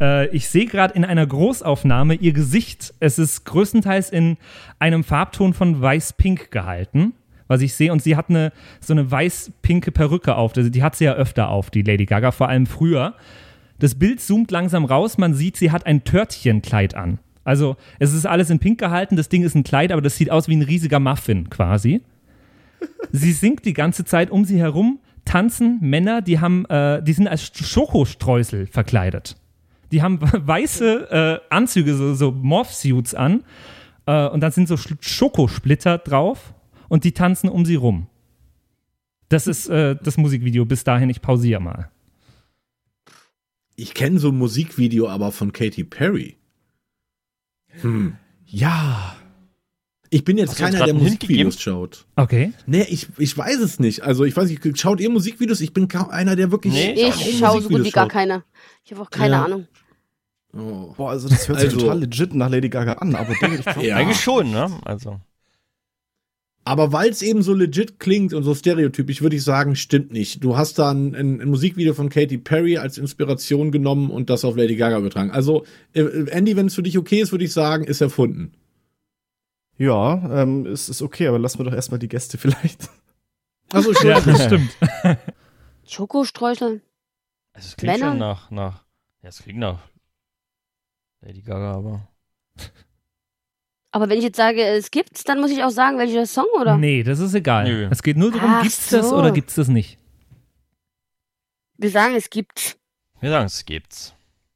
S1: Äh, ich sehe gerade in einer Großaufnahme ihr Gesicht. Es ist größtenteils in einem Farbton von weiß-pink gehalten, was ich sehe. Und sie hat eine so eine weiß-pinke Perücke auf. Also die hat sie ja öfter auf, die Lady Gaga, vor allem früher. Das Bild zoomt langsam raus. Man sieht, sie hat ein Törtchenkleid an. Also es ist alles in pink gehalten. Das Ding ist ein Kleid, aber das sieht aus wie ein riesiger Muffin quasi. Sie singt die ganze Zeit um sie herum, tanzen Männer, die haben, äh, die sind als Schokostreusel verkleidet. Die haben weiße äh, Anzüge, so, so Morph-Suits an, äh, und dann sind so Sch- Schokosplitter drauf und die tanzen um sie rum. Das ist äh, das Musikvideo bis dahin. Ich pausiere mal.
S4: Ich kenne so ein Musikvideo aber von Katy Perry. Hm.
S6: Ja.
S4: Ich bin jetzt
S3: Hast
S4: keiner, der Musikvideos schaut.
S1: Okay.
S4: Nee, ich, ich weiß es nicht. Also ich weiß nicht, schaut ihr Musikvideos? Ich bin kaum einer, der wirklich.
S3: Nee,
S2: Ich schaue so gut wie gar
S4: schaut.
S2: keine. Ich habe auch keine
S4: Ja.
S2: Ahnung.
S4: Oh.
S6: Boah, also das hört sich
S4: Also-
S6: total legit nach Lady Gaga an, aber ich glaube,
S4: Ja.
S3: Eigentlich schon, ne? Also.
S4: Aber weil es eben so legit klingt und so stereotypisch, würde ich sagen, stimmt nicht. Du hast da ein, ein, ein Musikvideo von Katy Perry als Inspiration genommen und das auf Lady Gaga übertragen. Also, äh, Andy, wenn es für dich okay ist, würde ich sagen, ist erfunden.
S6: ja, ähm, es ist okay, aber lassen wir doch erstmal die Gäste vielleicht.
S4: Also,
S1: Ja,
S4: Entschuldigung.
S1: das stimmt.
S2: Schokostreuseln?
S3: Also es klingt
S2: Männer?
S3: schon nach, nach. Ja, es klingt nach Lady Gaga, aber.
S2: Aber wenn ich jetzt sage, es gibt's, dann muss ich auch sagen, welcher Song, oder?
S1: Nee, das ist egal.
S3: Nö.
S1: Es geht nur darum,
S2: Ach
S1: gibt's das
S2: so.
S1: oder gibt's das nicht?
S2: Wir sagen, es gibt.
S3: Wir sagen, es gibt's.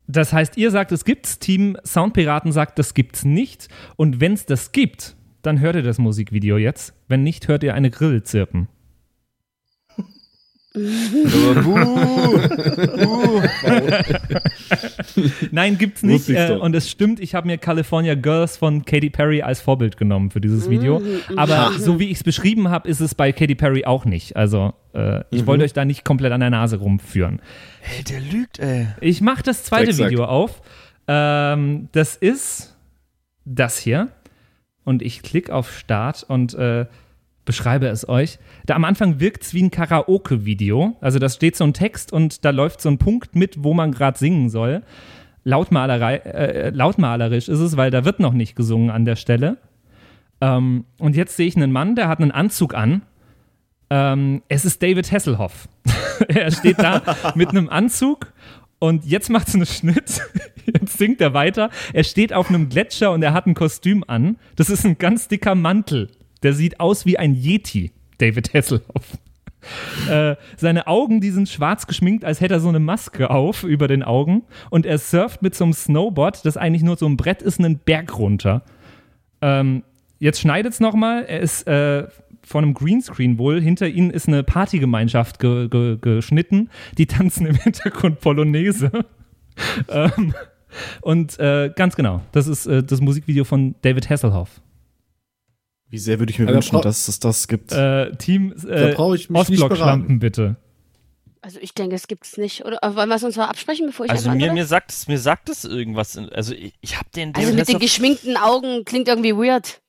S1: Das heißt, ihr sagt, es gibt's, Team Soundpiraten sagt, das gibt's nicht. Und wenn's das gibt, dann hört ihr das Musikvideo jetzt. Wenn nicht, hört ihr eine Grille zirpen. Nein, gibt's nicht. Äh, und es stimmt, ich habe mir California Girls von Katy Perry als Vorbild genommen für dieses Video. Aber so wie ich es beschrieben habe, ist es bei Katy Perry auch nicht. Also äh, ich wollte euch da nicht komplett an der Nase rumführen.
S3: Ey, der lügt, ey.
S1: Ich mache das zweite
S4: Exakt.
S1: Video auf. Ähm, das ist das hier. Und ich klicke auf Start und äh, beschreibe es euch. Da am Anfang wirkt es wie ein Karaoke-Video. Also da steht so ein Text und da läuft so ein Punkt mit, wo man gerade singen soll. Lautmalerei, äh, lautmalerisch ist es, weil da wird noch nicht gesungen an der Stelle. Ähm, und jetzt sehe ich einen Mann, der hat einen Anzug an. Ähm, es ist David Hasselhoff. er steht da mit einem Anzug und jetzt macht es einen Schnitt. Jetzt singt er weiter. Er steht auf einem Gletscher und er hat ein Kostüm an. Das ist ein ganz dicker Mantel. Der sieht aus wie ein Yeti, David Hasselhoff. Äh, seine Augen, die sind schwarz geschminkt, als hätte er so eine Maske auf über den Augen. Und er surft mit so einem Snowboard, das eigentlich nur so ein Brett ist, einen Berg runter. Ähm, jetzt schneidet es nochmal. Er ist äh, vor einem Greenscreen wohl. Hinter ihnen ist eine Partygemeinschaft ge ge geschnitten. Die tanzen im Hintergrund Polonaise. ähm, und äh, ganz genau, das ist äh, das Musikvideo von David Hasselhoff.
S6: Wie sehr würde ich mir
S4: Aber
S6: wünschen, dass es das gibt.
S1: Äh, Team
S4: Da
S1: äh, Ostblock-Schlampen, bitte.
S2: Also ich denke, es gibt's nicht. Oder wollen wir es uns mal absprechen, bevor ich
S3: Also mir, mir sagt es, mir sagt es irgendwas. Also ich, ich habe den
S2: Also
S3: David
S2: mit den
S3: Hasselhoff-
S2: geschminkten Augen klingt irgendwie weird.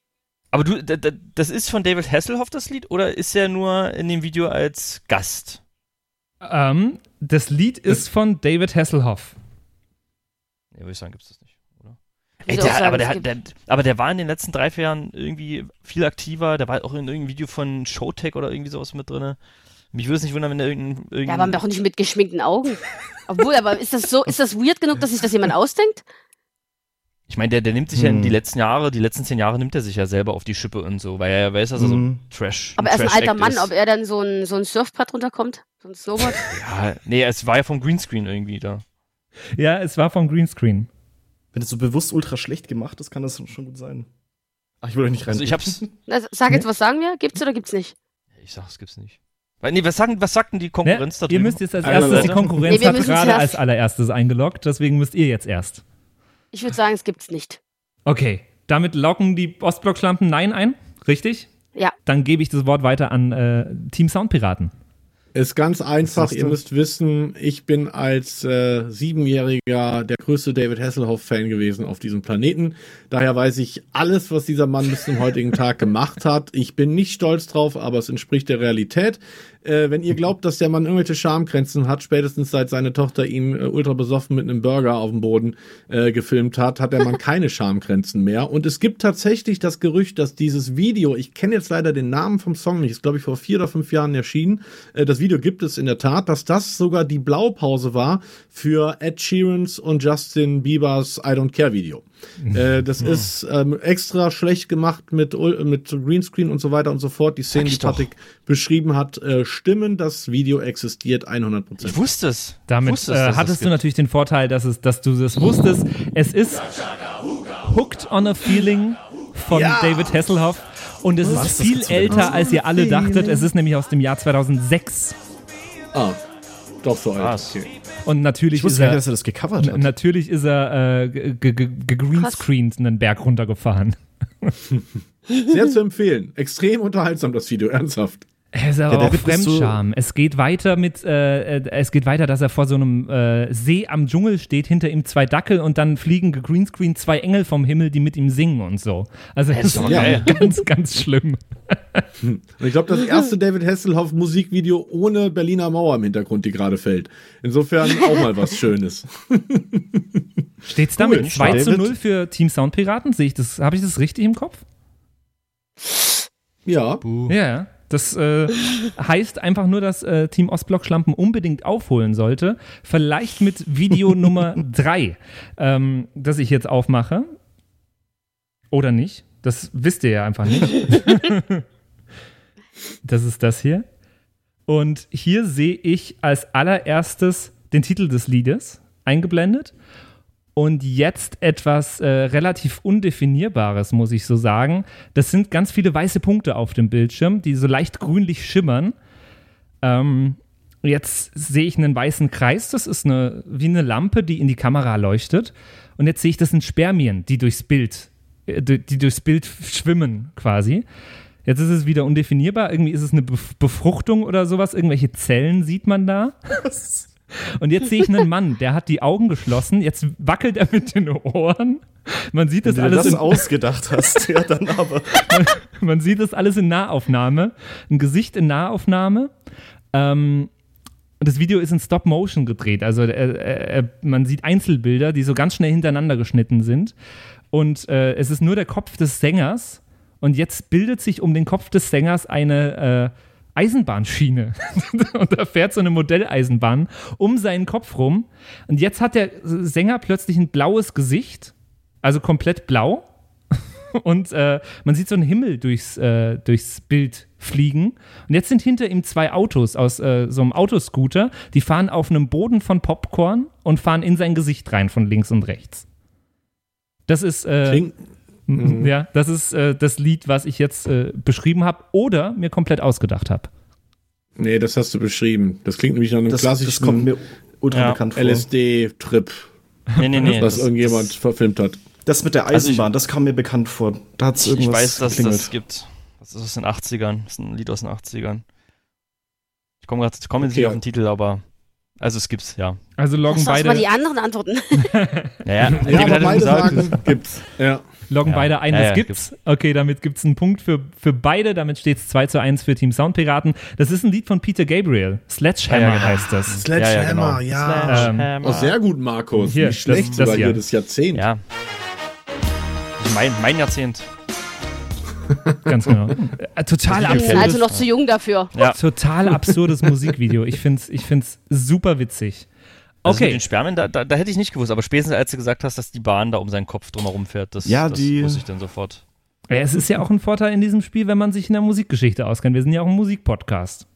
S3: Aber du, da- da- das ist von David Hasselhoff das Lied oder ist er nur in dem Video als Gast?
S1: Ähm, das Lied ist von David Hasselhoff.
S3: Ja, würde ich sagen, gibt's das nicht? Ey,
S2: auch
S3: der,
S2: sagen,
S3: aber, der, der, aber der war in den letzten drei, vier Jahren irgendwie viel aktiver. Der war auch in irgendeinem Video von Showtech oder irgendwie sowas mit drin. Mich würde es nicht wundern, wenn der irgendein.
S2: Ja,
S3: irgendein
S2: aber doch nicht mit geschminkten Augen. Obwohl, aber ist das so, ist das weird genug, dass sich das jemand ausdenkt?
S3: ich meine, der, der nimmt sich ja in
S6: Hm.
S3: die letzten Jahre, die letzten zehn Jahre nimmt er sich ja selber auf die Schippe und so, weil er ja weiß, dass er so
S6: Mhm.
S3: ein Trash.
S2: Aber er ist ein alter Mann,
S3: ist.
S2: ob er dann so ein, so ein Surfbrett runterkommt? So ein Snowboard?
S3: Ja, nee, es war ja vom Greenscreen irgendwie da.
S1: Ja, es war vom Greenscreen.
S6: Wenn es so bewusst ultra schlecht gemacht ist, kann das schon gut sein. Ach, ich will euch nicht rein.
S3: Also ich hab's.
S2: Na, sag jetzt, was sagen wir? Gibt's oder gibt's nicht?
S3: Ich sag, es gibt's nicht. Weil, nee, was, sagen, was sagt denn die Konkurrenz da
S1: Ne? Ihr
S3: drüben?
S1: müsst jetzt als erstes, die. Konkurrenz
S2: Nee, wir
S1: hat gerade als allererstes eingeloggt, deswegen müsst ihr jetzt erst.
S2: Ich würde sagen, es gibt's nicht.
S1: Okay, damit locken die Ostblock-Schlampen Nein ein, richtig?
S2: Ja.
S1: Dann gebe ich das Wort weiter an äh, Team Soundpiraten.
S4: Ist ganz einfach. Ihr müsst wissen, ich bin als äh, Siebenjähriger der größte David Hasselhoff-Fan gewesen auf diesem Planeten. Daher weiß ich alles, was dieser Mann bis zum heutigen Tag gemacht hat. Ich bin nicht stolz drauf, aber es entspricht der Realität. Äh, wenn ihr glaubt, dass der Mann irgendwelche Schamgrenzen hat, spätestens seit seine Tochter ihn äh, ultra besoffen mit einem Burger auf dem Boden äh, gefilmt hat, hat der Mann keine Schamgrenzen mehr. Und es gibt tatsächlich das Gerücht, dass dieses Video, ich kenne jetzt leider den Namen vom Song nicht, ist glaube ich vor vier oder fünf Jahren erschienen. Äh, das Video gibt es in der Tat, dass das sogar die Blaupause war für Ed Sheerans und Justin Biebers I Don't Care Video. Äh, das ist ähm, extra schlecht gemacht mit, Ul- mit Greenscreen und so weiter und so fort. Die Szenen, die
S3: doch.
S4: Patrick beschrieben hat, äh, stimmen. Das Video existiert 100%.
S3: Ich wusste es.
S1: Damit
S3: wusste es,
S1: äh, hattest du
S3: gibt.
S1: natürlich den Vorteil, dass, es, dass du das wusstest. Es ist Hooked on a Feeling von David Hasselhoff. Und es
S6: Was?
S1: ist viel älter, als ihr alle dachtet. Es ist nämlich aus dem Jahr 2006.
S4: Ah, doch so alt.
S3: Krass.
S4: Okay.
S1: Und natürlich
S6: Ich
S1: ist
S6: wusste gar
S1: er,
S6: nicht, dass er das gecovert hat.
S1: natürlich ist er äh, ge- ge- ge- gegreenscreened einen Berg runtergefahren.
S4: Sehr zu empfehlen. Extrem unterhaltsam, das Video, ernsthaft.
S1: Es ist aber
S6: Ja,
S1: auch Fremdscham. Es geht weiter mit, äh, äh, es geht weiter, dass er vor so einem äh, See am Dschungel steht, hinter ihm zwei Dackel und dann fliegen gegreenscreen zwei Engel vom Himmel, die mit ihm singen und so. Also es
S3: ist doch
S4: Ja.
S1: ganz, ganz schlimm.
S4: Und ich glaube, das erste David Hasselhoff Musikvideo ohne Berliner Mauer im Hintergrund, die gerade fällt. Insofern auch mal was Schönes.
S1: Steht's damit
S6: Cool.
S1: 2 zu
S6: David?
S1: 0 für Team Soundpiraten? Sehe ich das, habe ich das richtig im Kopf?
S4: Ja.
S1: Ja. Das äh, heißt einfach nur, dass äh, Team Ostblock Schlampen unbedingt aufholen sollte. Vielleicht mit Video Nummer 3, ähm, das ich jetzt aufmache. Oder nicht. Das wisst ihr ja einfach nicht. das ist das hier. Und hier sehe ich als allererstes den Titel des Liedes eingeblendet. Und jetzt etwas äh, relativ Undefinierbares, muss ich so sagen. Das sind ganz viele weiße Punkte auf dem Bildschirm, die so leicht grünlich schimmern. Ähm, jetzt sehe ich einen weißen Kreis, das ist eine, wie eine Lampe, die in die Kamera leuchtet. Und jetzt sehe ich, das sind Spermien, die durchs Bild, äh, die durchs Bild schwimmen quasi. Jetzt ist es wieder undefinierbar. Irgendwie ist es eine Bef- Befruchtung oder sowas. Irgendwelche Zellen sieht man da. Und jetzt sehe ich einen Mann, der hat die Augen geschlossen. Jetzt wackelt er mit den Ohren. Man sieht das
S6: Wenn du dir
S1: alles
S6: das ausgedacht hast, ja, dann aber.
S1: man sieht das alles in Nahaufnahme. Ein Gesicht in Nahaufnahme. Ähm, und das Video ist in Stop Motion gedreht. Also äh, äh, man sieht Einzelbilder, die so ganz schnell hintereinander geschnitten sind. Und äh, es ist nur der Kopf des Sängers. Und jetzt bildet sich um den Kopf des Sängers eine äh, Eisenbahnschiene. und da fährt so eine Modelleisenbahn um seinen Kopf rum. Und jetzt hat der Sänger plötzlich ein blaues Gesicht. Also komplett blau. Und äh, man sieht so einen Himmel durchs, äh, durchs Bild fliegen. Und jetzt sind hinter ihm zwei Autos aus äh, so einem Autoscooter. Die fahren auf einem Boden von Popcorn und fahren in sein Gesicht rein von links und rechts. Das ist, äh,
S4: Klingt,
S1: m- ja, das, ist äh, das Lied, was ich jetzt äh, beschrieben habe oder mir komplett ausgedacht habe.
S4: nee, das hast du beschrieben. Das klingt nämlich nach einem
S6: Das, das kommt
S4: klassischen
S6: mir ultra
S3: Ja,
S6: bekannt vor.
S4: LSD-Trip,
S3: Nee, nee, nee.
S4: was
S3: das-
S4: irgendjemand
S3: das-
S4: verfilmt hat.
S6: Das mit der
S3: Also ich-
S6: Eisenbahn, das kam mir bekannt vor. Da hat's
S3: Ich, ich
S6: irgendwas
S3: weiß, dass
S6: geklingelt.
S3: das gibt. Das ist aus den 80ern. Das ist ein Lied aus den 80ern. Ich komme gerade komm jetzt
S4: Okay.
S3: nicht auf den Titel, aber. Also es gibt's, ja.
S1: Also loggen
S2: Lass uns mal
S1: beide,
S2: die anderen antworten.
S3: Naja,
S4: Ja, aber beide sagen, gibt's. Ja.
S1: Loggen
S3: Ja.
S1: beide ein,
S3: Ja,
S1: das
S3: ja,
S1: gibt's. Okay, damit gibt's einen Punkt für, für beide. Damit steht es 2 zu 1 für Team Soundpiraten. Das ist ein Lied von Peter Gabriel. Sledgehammer
S3: Ja, ja, genau.
S1: heißt das.
S4: Sledgehammer,
S3: ja,
S4: ja.
S1: Ähm,
S3: Sledgehammer.
S4: Oh, sehr gut, Markus.
S1: Hier,
S4: Nicht schlecht,
S1: das- das hier.
S4: hier das Jahrzehnt.
S3: Ja. mein, mein Jahrzehnt.
S1: Ganz genau. Äh, Total absurdes,
S2: Also noch zu jung dafür.
S3: Ja.
S1: total absurdes Musikvideo. Ich find's, ich find's super witzig.
S3: Also mit
S1: Okay,
S3: den Spermien, da, da, da hätte ich nicht gewusst, aber spätestens als du gesagt hast, dass die Bahn da um seinen Kopf drumherum fährt, das,
S6: Ja,
S3: das wusste ich dann sofort.
S1: Ja, es ist ja auch ein Vorteil in diesem Spiel, wenn man sich in der Musikgeschichte auskennt. Wir sind ja auch ein Musikpodcast.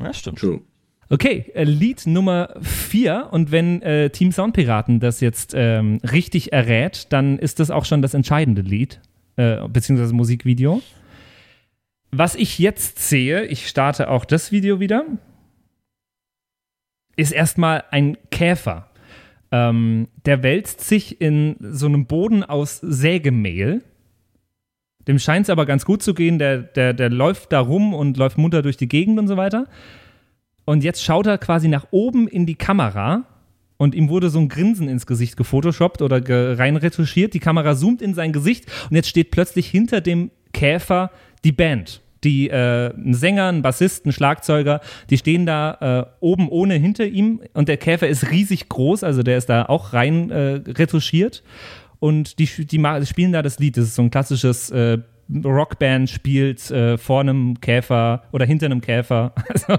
S3: Ja, stimmt.
S4: True.
S1: Okay, äh, Lied Nummer 4 und wenn äh, Team Soundpiraten das jetzt ähm, richtig errät, dann ist das auch schon das entscheidende Lied, äh, beziehungsweise Musikvideo. Was ich jetzt sehe, ich starte auch das Video wieder, ist erstmal ein Käfer. Ähm, der wälzt sich in so einem Boden aus Sägemehl. Dem scheint es aber ganz gut zu gehen. Der, der, der läuft da rum und läuft munter durch die Gegend und so weiter. Und jetzt schaut er quasi nach oben in die Kamera und ihm wurde so ein Grinsen ins Gesicht gefotoshoppt oder ge rein retuschiert. Die Kamera zoomt in sein Gesicht und jetzt steht plötzlich hinter dem Käfer die Band. Die, äh, ein Sänger, ein Bassist, ein Schlagzeuger, die stehen da äh, oben ohne hinter ihm und der Käfer ist riesig groß, also der ist da auch rein äh, retuschiert und die, die, ma- spielen da das Lied. Das ist so ein klassisches äh, Rockband spielt äh, vor einem Käfer oder hinter einem Käfer. Also,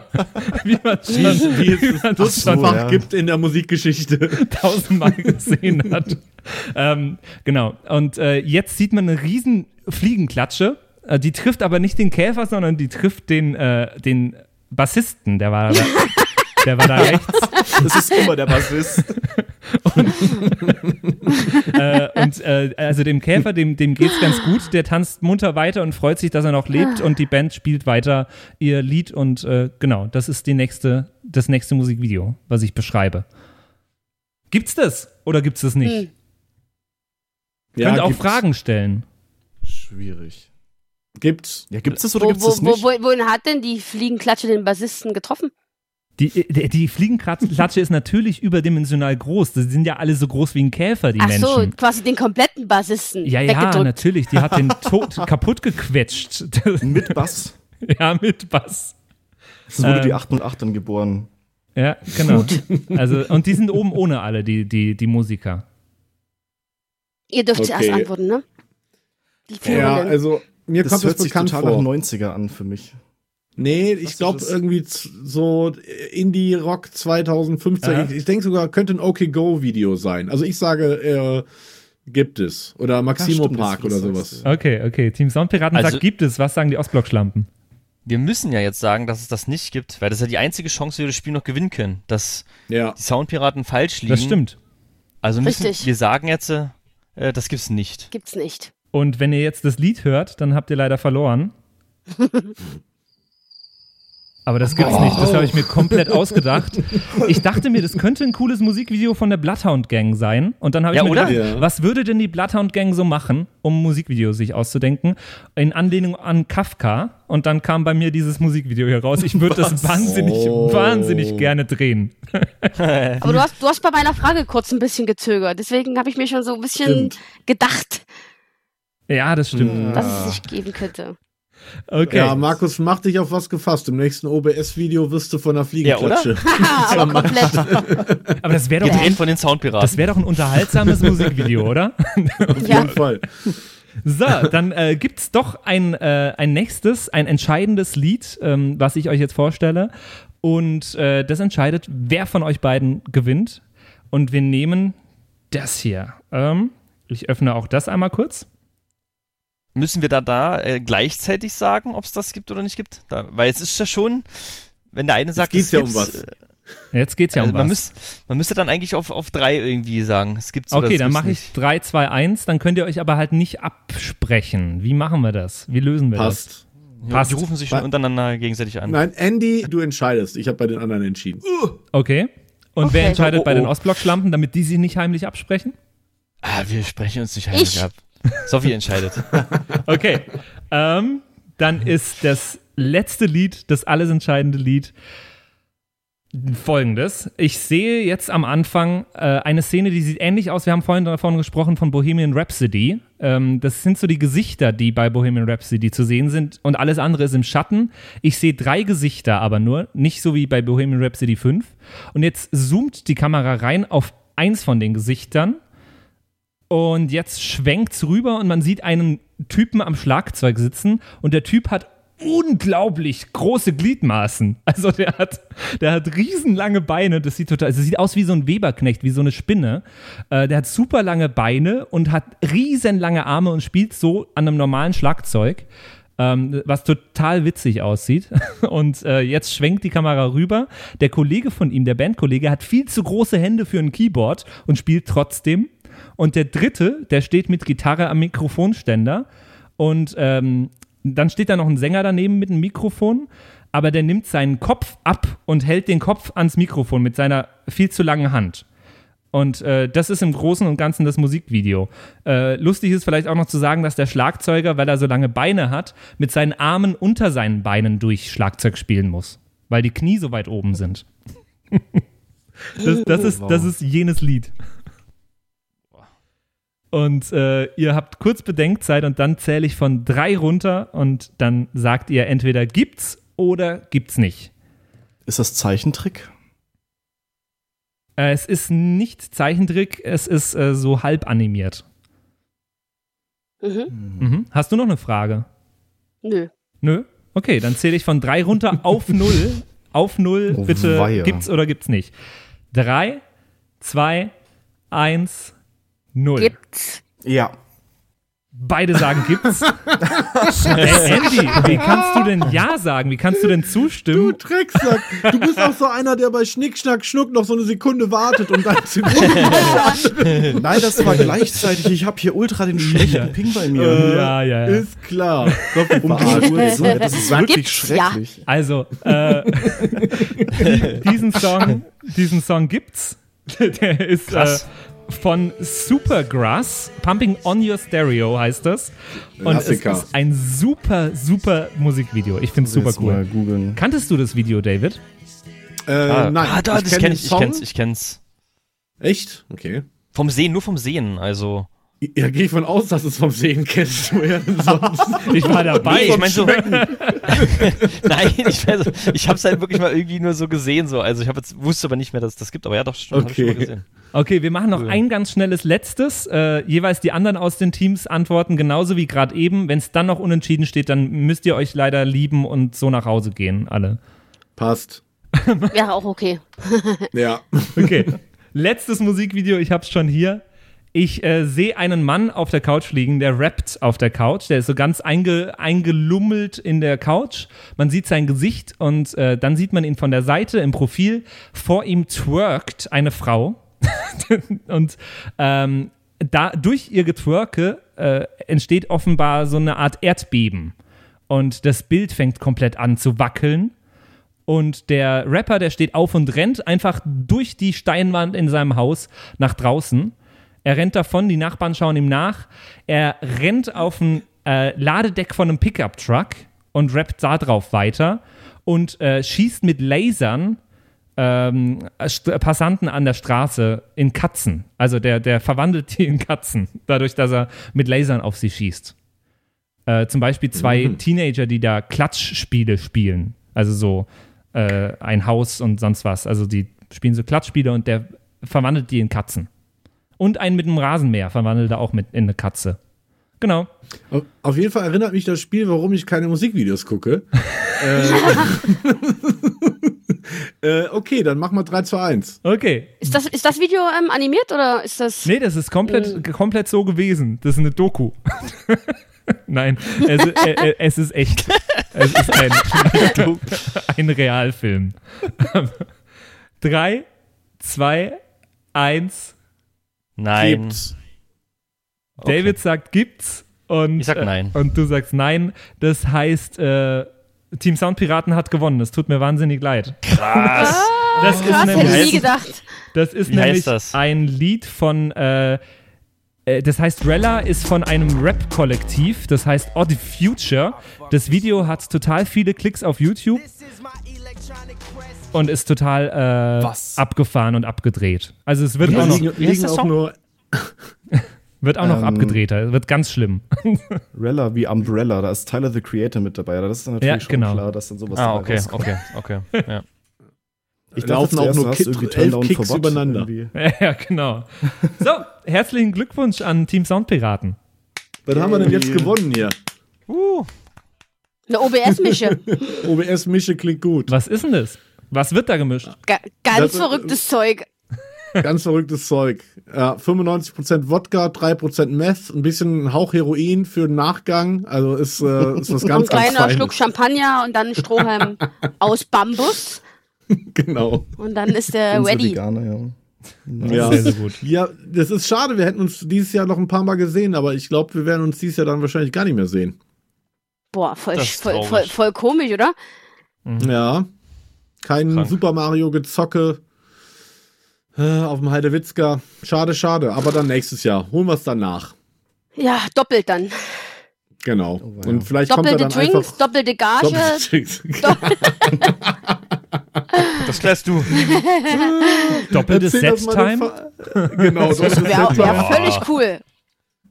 S1: wie man schon,
S4: Wie es
S1: man das
S6: so, ja.
S4: gibt in der Musikgeschichte.
S1: tausendmal gesehen hat. ähm, genau. Und äh, jetzt sieht man eine riesen Fliegenklatsche. Äh, die trifft aber nicht den Käfer, sondern die trifft den, äh, den Bassisten. Der war da, der war da rechts.
S6: Das ist immer der Bassist.
S1: äh, und äh, also dem Käfer, dem, dem geht's ganz gut. Der tanzt munter weiter und freut sich, dass er noch lebt. Und die Band spielt weiter ihr Lied. Und äh, genau, das ist die nächste, das nächste Musikvideo, was ich beschreibe. Gibt's das oder gibt's das nicht?
S2: Hm.
S1: Könnt auch
S4: gibt's.
S1: Fragen stellen.
S6: Schwierig.
S4: Gibt's.
S6: Ja, gibt's das oder
S2: Wo,
S6: gibt's
S2: wo,
S6: das
S2: wo,
S6: nicht?
S2: wo, wohin hat denn die Fliegenklatsche den Bassisten getroffen?
S1: Die, die, die Fliegenklatsche ist natürlich überdimensional groß. Die sind ja alle so groß wie ein Käfer, die
S2: Ach so,
S1: Menschen.
S2: quasi den kompletten Bassisten
S1: Ja, ja, natürlich. Die hat den tot kaputt gequetscht.
S6: Mit Bass.
S1: ja, mit Bass.
S6: Das wurde
S1: Ähm.
S6: die 8 und 8 dann geboren.
S1: Ja, genau. Also, und die sind oben ohne alle, die, die, die Musiker.
S2: Ihr dürft
S4: Okay.
S2: zuerst antworten, ne? Die
S4: Ja, also mir
S6: Das
S4: kommt
S6: hört
S4: das
S6: sich
S4: bekannt
S6: total
S4: vor.
S6: nach 90er an für mich.
S4: Nee, ich
S6: Was
S4: glaube irgendwie so Indie-Rock 2015.
S1: Aha.
S4: Ich, ich denke sogar, könnte ein OK Go-Video sein. Also ich sage, äh, gibt es. Oder Maximo
S6: stimmt,
S4: Park oder sowas.
S1: Okay, okay. Team Soundpiraten
S3: Also-
S1: sagt, gibt es. Was sagen die Ostblock-Schlampen?
S3: Wir müssen ja jetzt sagen, dass es das nicht gibt, weil das ist ja die einzige Chance, wie wir das Spiel noch gewinnen können, dass
S4: Ja.
S3: die Soundpiraten falsch liegen.
S1: Das stimmt.
S3: Also müssen
S2: Richtig.
S3: wir sagen jetzt, äh, das gibt's nicht.
S2: Gibt's nicht.
S1: Und wenn ihr jetzt das Lied hört, dann habt ihr leider verloren. Aber das gibt's nicht. Das habe ich mir komplett ausgedacht. Ich dachte mir, das könnte ein cooles Musikvideo von der Bloodhound Gang sein. Und dann habe ich
S3: Ja,
S1: mir
S3: oder?
S1: gedacht,
S4: Ja.
S1: was würde denn die Bloodhound Gang so machen, um Musikvideos sich auszudenken? In Anlehnung an Kafka. Und dann kam bei mir dieses Musikvideo hier raus. Ich würde das wahnsinnig,
S4: Oh.
S1: wahnsinnig gerne drehen.
S2: Aber du hast, du hast bei meiner Frage kurz ein bisschen gezögert. Deswegen habe ich mir schon so ein bisschen
S4: Stimmt.
S2: gedacht,
S1: Ja, das stimmt.
S2: dass es sich geben könnte.
S1: Okay.
S4: Ja, Markus, mach dich auf was gefasst. Im nächsten OBS-Video wirst du von einer Fliegenklatsche.
S2: Haha, aber komplett.
S1: Aber das wäre doch, ein-
S3: von den Soundpiraten.
S1: das wär doch ein unterhaltsames Musikvideo, oder?
S4: Auf
S2: Ja.
S4: jeden Fall.
S1: So, dann äh, gibt's doch ein, äh, ein nächstes, ein entscheidendes Lied, ähm, was ich euch jetzt vorstelle. Und äh, das entscheidet, wer von euch beiden gewinnt. Und wir nehmen das hier. Ähm, ich öffne auch das einmal kurz.
S3: Müssen wir da da äh, gleichzeitig sagen, ob es das gibt oder nicht gibt? Da, weil es ist ja schon, wenn der eine sagt,
S4: geht's
S3: es
S4: ja um was.
S3: äh,
S1: Jetzt geht's ja
S3: also
S1: um
S3: man,
S1: was.
S3: müß, man müsste dann eigentlich auf, auf drei irgendwie sagen. Es gibt's
S1: Okay, dann mache ich
S3: nicht.
S1: 3, 2, 1. Dann könnt ihr euch aber halt nicht absprechen. Wie machen wir das? Wie lösen wir
S4: Passt.
S1: das? Passt.
S3: Die rufen sich schon untereinander gegenseitig an.
S4: Nein, Andy, du entscheidest. Ich habe bei den anderen entschieden.
S1: Okay. Und
S2: Okay.
S1: wer entscheidet
S3: Oh, oh,
S1: bei den
S3: oh.
S1: Ostblock-Schlampen, damit die sich nicht heimlich absprechen?
S3: Ah, wir sprechen uns nicht heimlich
S2: Ich.
S3: ab. Sophie entscheidet.
S1: Okay. ähm, dann ist das letzte Lied, das alles entscheidende Lied, folgendes. Ich sehe jetzt am Anfang äh, eine Szene, die sieht ähnlich aus. Wir haben vorhin davon gesprochen von Bohemian Rhapsody. Ähm, das sind so die Gesichter, die bei Bohemian Rhapsody zu sehen sind und alles andere ist im Schatten. Ich sehe drei Gesichter aber nur, nicht so wie bei Bohemian Rhapsody 5. Und jetzt zoomt die Kamera rein auf eins von den Gesichtern Und jetzt schwenkt's rüber und man sieht einen Typen am Schlagzeug sitzen und der Typ hat unglaublich große Gliedmaßen. Also der hat, der hat riesenlange Beine. Das sieht total, also sieht aus wie so ein Weberknecht, wie so eine Spinne. Äh, der hat super lange Beine und hat riesenlange Arme und spielt so an einem normalen Schlagzeug. Ähm, was total witzig aussieht. Und äh, jetzt schwenkt die Kamera rüber. Der Kollege von ihm, der Bandkollege, hat viel zu große Hände für ein Keyboard und spielt trotzdem. Und der dritte, der steht mit Gitarre am Mikrofonständer. Und ähm, dann steht da noch ein Sänger daneben mit einem Mikrofon, aber der nimmt seinen Kopf ab und hält den Kopf ans Mikrofon mit seiner viel zu langen Hand. Und äh, das ist im Großen und Ganzen das Musikvideo. Äh, lustig ist vielleicht auch noch zu sagen, dass der Schlagzeuger, weil er so lange Beine hat, mit seinen Armen unter seinen Beinen durch Schlagzeug spielen muss, weil die Knie so weit oben sind. das, das, ist, das ist jenes Lied. Und äh, ihr habt kurz Bedenkzeit und dann zähle ich von drei runter und dann sagt ihr entweder gibt's oder gibt's nicht.
S6: Ist das Zeichentrick?
S1: Äh, es ist nicht Zeichentrick, es ist äh, so halb animiert.
S2: Mhm.
S1: Mhm. Hast du noch eine Frage?
S2: Nö.
S1: Nö? Okay, dann zähle ich von drei runter auf null. Auf null,
S6: Oh,
S1: bitte.
S6: weia.
S1: Gibt's oder gibt's nicht? Drei, zwei, eins, null.
S2: Gibt's.
S6: Ja.
S1: Beide sagen gibt's. hey, Andy, wie kannst du denn Ja sagen? Wie kannst du denn
S4: Du
S1: zustimmen?
S4: Drecksack. Du bist auch so einer, der bei Schnick, Schnack, Schnuck noch so eine Sekunde wartet und dann Sekunde
S6: Nein, das war gleichzeitig. Ich habe hier ultra den schlechten Ping bei mir.
S1: ja, ja, ja.
S4: Ist klar. Doppelt
S6: Um. Das ist wirklich
S2: Gibt's, ja.
S6: schrecklich.
S1: Also, äh, die- diesen Song, diesen Song gibt's. Der ist äh,
S3: Krass.
S1: Von Supergrass, Pumping on Your Stereo heißt das. Und
S4: Klassiker.
S1: es ist ein super, super Musikvideo. Ich finde es super cool. Kanntest du das Video, David?
S4: Äh,
S3: Ah,
S4: nein.
S3: ah, da, das
S4: kenn
S3: kenne
S4: den
S3: ich, ich kenn's, ich kenn's.
S4: Echt? Okay.
S3: Vom Sehen, nur vom Sehen, also.
S4: Ja, gehe ich von aus, dass du es vom Sehen kennst.
S1: Ich war dabei.
S3: Nee, ich meine so. Nein, ich, mein so, ich habe es halt wirklich mal irgendwie nur so gesehen, so. Also ich habe jetzt wusste aber nicht mehr, dass es das gibt, aber ja, doch, stimmt, hab ich schon mal
S4: Okay.
S3: gesehen.
S1: Okay, wir machen noch ein ganz schnelles letztes. Äh, jeweils die anderen aus den Teams antworten genauso wie gerade eben. Wenn es dann noch unentschieden steht, dann müsst ihr euch leider lieben und so nach Hause gehen, alle.
S4: Passt.
S2: Wäre auch okay.
S4: Ja.
S1: Okay. Letztes Musikvideo, ich hab's schon hier. Ich äh, sehe einen Mann auf der Couch liegen, der rappt auf der Couch. Der ist so ganz einge, eingelummelt in der Couch. Man sieht sein Gesicht und äh, dann sieht man ihn von der Seite im Profil. Vor ihm twerkt eine Frau. und ähm, da, durch ihr Getwerke äh, entsteht offenbar so eine Art Erdbeben. Und das Bild fängt komplett an zu wackeln. Und der Rapper, der steht auf und rennt einfach durch die Steinwand in seinem Haus nach draußen. Er rennt davon, die Nachbarn schauen ihm nach. Er rennt auf ein äh, Ladedeck von einem Pickup-Truck und rappt da drauf weiter und äh, schießt mit Lasern ähm, Passanten an der Straße in Katzen. Also der, der verwandelt die in Katzen, dadurch, dass er mit Lasern auf sie schießt. Äh, zum Beispiel zwei Teenager, die da Klatschspiele spielen. Also so äh, ein Haus und sonst was. Also die spielen so Klatschspiele und der verwandelt die in Katzen. Und einen mit einem Rasenmäher verwandelt er auch mit in eine Katze. Genau.
S4: Auf- jeden Fall erinnert mich das Spiel, warum ich keine Musikvideos gucke. äh, äh, okay, dann mach mal 3 zu 1.
S1: Okay.
S2: Ist das, ist das Video ähm, animiert oder ist das.
S1: Nee, das ist komplett, komplett so gewesen. Das ist eine Doku. Nein, es, äh, äh, es ist echt. Es ist ein, ein Realfilm. Drei, zwei, eins.
S3: Nein.
S4: Gibt's.
S1: David sagt gibt's und,
S3: Ich sag nein.
S1: Äh, und du sagst nein. Das heißt, äh, Team Soundpiraten hat gewonnen. Das tut mir wahnsinnig leid.
S3: Krass.
S1: Das ist
S2: Krass, hätte ich
S1: nämlich,
S2: nie gedacht.
S1: das ist
S3: Wie
S1: nämlich
S3: heißt das?
S1: ein Lied von, äh, äh, das heißt Rella ist von einem Rap-Kollektiv, das heißt Odd Future. Das Video hat total viele Klicks auf YouTube und ist total äh,
S6: Was?
S1: abgefahren und abgedreht. Also es wird auch noch,
S4: liegen,
S3: wie
S4: auch nur.
S1: wird auch noch
S6: Ähm,
S1: abgedrehter. Es wird ganz schlimm.
S6: Rella wie Umbrella, da ist Tyler the Creator mit dabei. Das ist dann natürlich
S1: Ja,
S6: schon
S1: genau.
S6: klar, dass dann sowas
S3: Ah, okay, okay, okay. Ja.
S6: Ich
S4: Laufen
S6: dachte
S4: auch nur
S6: irgendwie
S4: elf Kicks übereinander.
S6: irgendwie.
S1: Ja, genau. So, herzlichen Glückwunsch an Team Soundpiraten.
S4: Was haben wir denn jetzt gewonnen hier?
S3: Uh,
S2: Eine OBS-Mische.
S4: OBS-Mische klingt gut.
S1: Was ist denn das? Was wird da gemischt?
S2: Ga ganz
S4: Das-
S2: verrücktes Zeug.
S4: Ganz verrücktes Zeug. Ja, 95% Wodka, 3% Meth, ein bisschen Hauch Heroin für den Nachgang. Also ist, äh, ist was
S2: Ein
S4: ganz, ganz
S2: kleiner
S4: Feines.
S2: Schluck Champagner und dann ein Strohhalm aus Bambus.
S4: Genau.
S2: Und dann ist der
S6: Unsere
S2: ready.
S6: Veganer, ja.
S4: Ja.
S1: Sehr, sehr gut.
S4: Ja, das ist schade. Wir hätten uns dieses Jahr noch ein paar Mal gesehen, aber ich glaube, wir werden uns dieses Jahr dann wahrscheinlich gar nicht mehr sehen.
S2: Boah, voll, voll, voll, voll komisch, oder?
S4: Ja. Kein
S3: Krank.
S4: Super Mario gezocke äh, auf dem Heidewitzka. Schade, schade. Aber dann nächstes Jahr. Holen wir es dann nach.
S2: Ja, doppelt dann.
S4: Genau.
S6: Oh, ja.
S4: Und vielleicht kommt er
S2: Doppelte
S4: dann
S2: Drinks,
S4: einfach.
S2: doppelte Gage.
S4: Doppelte Drinks.
S3: das klärst du.
S1: Doppelte
S4: das
S1: Set-Time.
S4: Genau, doppeltes
S2: Wäre wär völlig cool.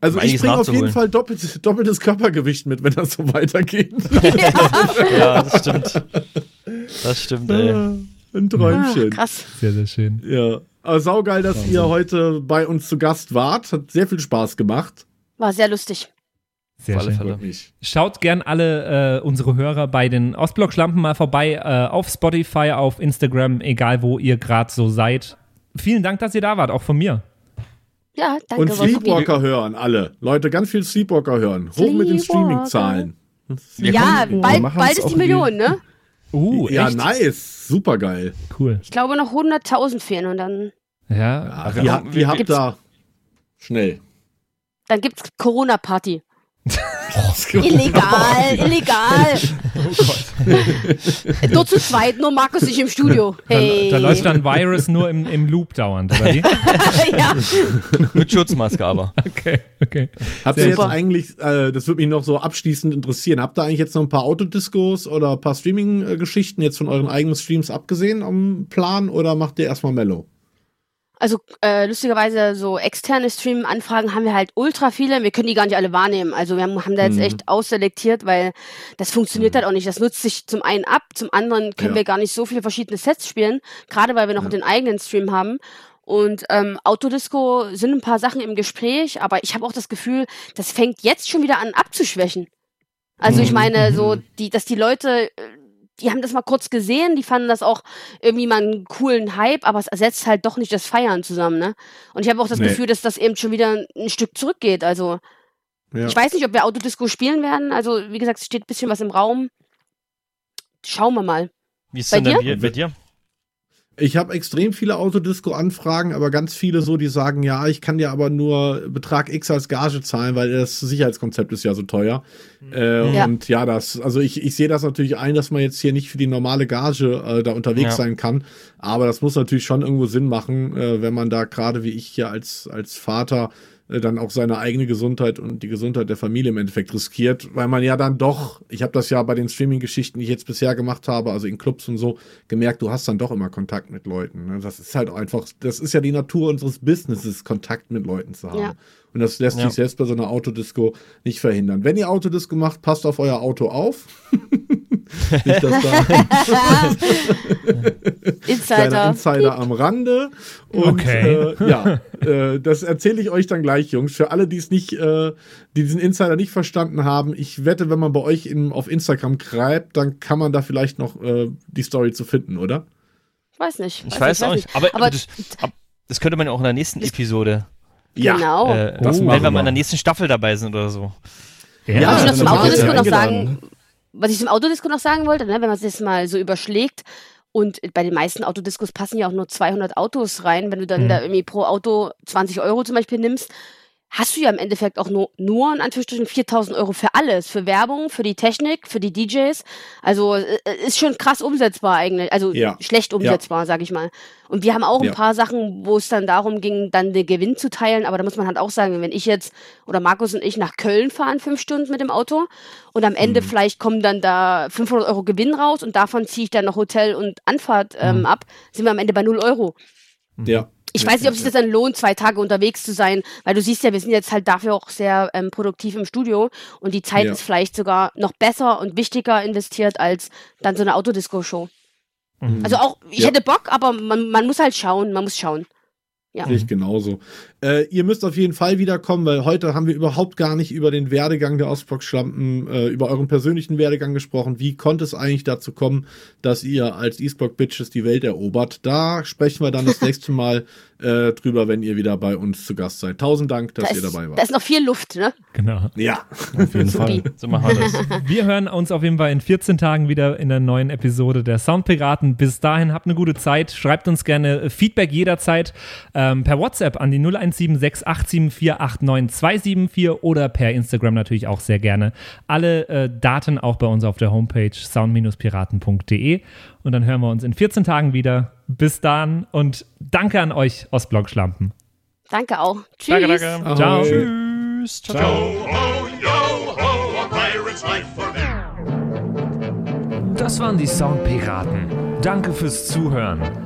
S4: Also ich bringe auf jeden. Fall doppelt, doppeltes Körpergewicht mit, wenn das so weitergeht.
S3: Ja, das stimmt. Das stimmt, ey.
S4: Ein
S2: Ah,
S4: Träumchen.
S2: krass.
S1: Sehr, sehr schön.
S4: Ja. Aber saugeil, dass ihr heute bei uns zu Gast wart. Hat sehr viel Spaß gemacht.
S2: War sehr lustig.
S1: Sehr schön.
S3: Fälle.
S1: Schaut gern alle äh, unsere Hörer bei den Ostblock-Schlampen mal vorbei, äh, auf Spotify, auf Instagram, egal wo ihr gerade so seid. Vielen Dank, dass ihr da wart, auch von mir.
S2: Ja, danke.
S4: Und. Sleepwalker hören, alle. Leute, ganz viel Sleepwalker hören. Hoch mit den. Streaming-Zahlen.
S2: Ja,
S6: Wir
S2: bald, bald ist die Million, ne?
S1: Uh,
S4: Ja,
S1: echt?
S4: nice. Super geil.
S1: Cool.
S2: Ich glaube noch 100.000 fehlen und dann,
S1: Ja,
S4: Ja, die, habt- da schnell.
S2: dann gibt's Corona-Party. Illegal, illegal. nur zu zweit, nur Markus nicht im Studio. Hey.
S1: da, da läuft dann Virus nur im, im Loop dauernd, oder wie?
S2: ja.
S3: Mit Schutzmaske aber.
S1: Okay, okay.
S4: Habt ihr jetzt eigentlich, äh, das würde mich noch so abschließend interessieren, habt ihr eigentlich jetzt noch ein paar Autodiscos oder ein paar Streaming-Geschichten jetzt von euren eigenen Streams abgesehen am Plan oder macht ihr erstmal Mellow?
S2: Also äh, lustigerweise so externe Stream-Anfragen haben wir halt ultra viele. Wir können die gar nicht alle wahrnehmen. Also wir haben, haben da jetzt
S4: Mhm.
S2: echt ausselektiert, weil das funktioniert halt auch nicht. Das nutzt sich zum einen ab, zum anderen können
S4: Ja.
S2: wir gar nicht so viele verschiedene Sets spielen, gerade weil wir noch den eigenen Stream haben. Und ähm, Autodisco sind ein paar Sachen im Gespräch, aber ich habe auch das Gefühl, das fängt jetzt schon wieder an abzuschwächen. Also ich meine, so die, dass die Leute, äh, die haben das mal kurz gesehen, die fanden das auch irgendwie mal einen coolen Hype, aber es ersetzt halt doch nicht das Feiern zusammen, ne? Und ich habe auch das
S4: Nee.
S2: Gefühl, dass das eben schon wieder ein Stück zurückgeht. Also
S4: Ja.
S2: ich weiß nicht, ob wir Autodisco spielen werden. Also wie gesagt, es steht ein bisschen was im Raum. Schauen wir mal.
S3: Wie ist
S2: Bei
S3: denn
S2: dir?
S3: bei, bei dir?
S4: Ich habe extrem viele Autodisco-Anfragen, aber ganz viele so, die sagen, ja, ich kann dir aber nur Betrag X als Gage zahlen, weil das Sicherheitskonzept ist ja so teuer. Äh,
S2: Ja.
S4: Und ja, das, also ich, ich sehe das natürlich ein, dass man jetzt hier nicht für die normale Gage äh, da unterwegs
S3: Ja.
S4: sein kann. Aber das muss natürlich schon irgendwo Sinn machen, äh, wenn man da gerade wie ich hier als, als Vater dann auch seine eigene Gesundheit und die Gesundheit der Familie im Endeffekt riskiert, weil man ja dann doch, ich habe das ja bei den Streaming-Geschichten, die ich jetzt bisher gemacht habe, also in Clubs und so, gemerkt, du hast dann doch immer Kontakt mit Leuten. Ne? Das ist halt einfach, das ist ja die Natur unseres Businesses, Kontakt mit Leuten zu haben.
S2: Ja.
S4: Und das lässt
S3: Ja.
S4: sich selbst bei so einer Autodisco nicht verhindern. Wenn ihr Autodisco macht, passt auf euer Auto auf. nicht, dass da
S2: Insider.
S4: Insider am Rande. Und
S1: Okay.
S4: äh, ja, äh, das erzähle ich euch dann gleich, Jungs. Für alle, die es nicht, äh, die diesen Insider nicht verstanden haben, ich wette, wenn man bei euch in, auf Instagram greift, dann kann man da vielleicht noch äh, die Story zu finden, oder?
S2: Ich weiß nicht.
S3: Ich weiß auch nicht. Aber,
S2: Aber
S3: das, ab- das könnte man ja auch in der nächsten Episode,
S2: genau.
S3: äh,
S4: das
S3: wenn wir mal in der nächsten Staffel dabei sind oder so.
S4: Ja,
S2: was ich noch
S4: dann
S2: zum
S4: machen wir
S2: Autodisco
S4: ja
S2: noch
S6: eingeladen.
S2: sagen, was ich zum Autodisco noch sagen wollte, ne, wenn man es jetzt mal so überschlägt, und bei den meisten Autodiscos passen ja auch nur 200 Autos rein. Wenn du dann
S1: Mhm.
S2: da irgendwie pro Auto 20 Euro zum Beispiel nimmst, hast du ja im Endeffekt auch nur, nur in Anführungsstrichen 4000 Euro für alles. Für Werbung, für die Technik, für die DJs. Also äh, ist schon krass umsetzbar eigentlich. Also
S4: Ja.
S2: schlecht umsetzbar, sag ich mal. Und wir haben auch ein
S4: Ja.
S2: paar Sachen, wo es dann darum ging, dann den Gewinn zu teilen. Aber da muss man halt auch sagen, wenn ich jetzt oder Markus und ich nach Köln fahren, fünf Stunden mit dem Auto und am Ende vielleicht kommen dann da 500 Euro Gewinn raus und davon ziehe ich dann noch Hotel und Anfahrt ähm, ab, sind wir am Ende bei 0 Euro.
S4: Ja.
S2: Ich
S4: Ja,
S2: weiß nicht, ob sich das dann lohnt, zwei Tage unterwegs zu sein, weil du siehst ja, wir sind jetzt halt dafür auch sehr ähm, produktiv im Studio und die Zeit
S4: Ja.
S2: ist vielleicht sogar noch besser und wichtiger investiert als dann so eine Autodisco-Show. Also auch, ich
S4: Ja.
S2: hätte Bock, aber man, man muss halt schauen, man muss schauen. Ja.
S4: Sehe ich genauso. Äh, ihr müsst auf jeden Fall wiederkommen, weil heute haben wir überhaupt gar nicht über den Werdegang der Ostblock-Schlampen, äh, über euren persönlichen Werdegang gesprochen. Wie konnte es eigentlich dazu kommen, dass ihr als Eastblock-Bitches die Welt erobert? Da sprechen wir dann das nächste Mal äh, drüber, wenn ihr wieder bei uns zu Gast seid. Tausend Dank, dass
S2: Da
S4: ihr
S2: ist,
S4: dabei
S2: da
S4: wart.
S2: ist noch viel Luft, ne?
S1: Genau.
S4: Ja.
S6: Auf jeden Fall.
S3: So machen wir das.
S1: Wir hören uns auf jeden Fall in 14 Tagen wieder in der neuen Episode der Soundpiraten. Bis dahin habt eine gute Zeit. Schreibt uns gerne Feedback jederzeit ähm, per WhatsApp an die 0176 874 89274 oder per Instagram natürlich auch sehr gerne. Alle äh, Daten auch bei uns auf der Homepage sound-piraten.de. Und dann hören wir uns in 14 Tagen wieder. Bis dann und danke an euch, Ostblock-Schlampen.
S2: Danke auch. Tschüss.
S3: Danke, danke.
S1: Ciao.
S3: Tschüss. Ciao, ciao.
S1: Das waren die Soundpiraten. Danke fürs Zuhören.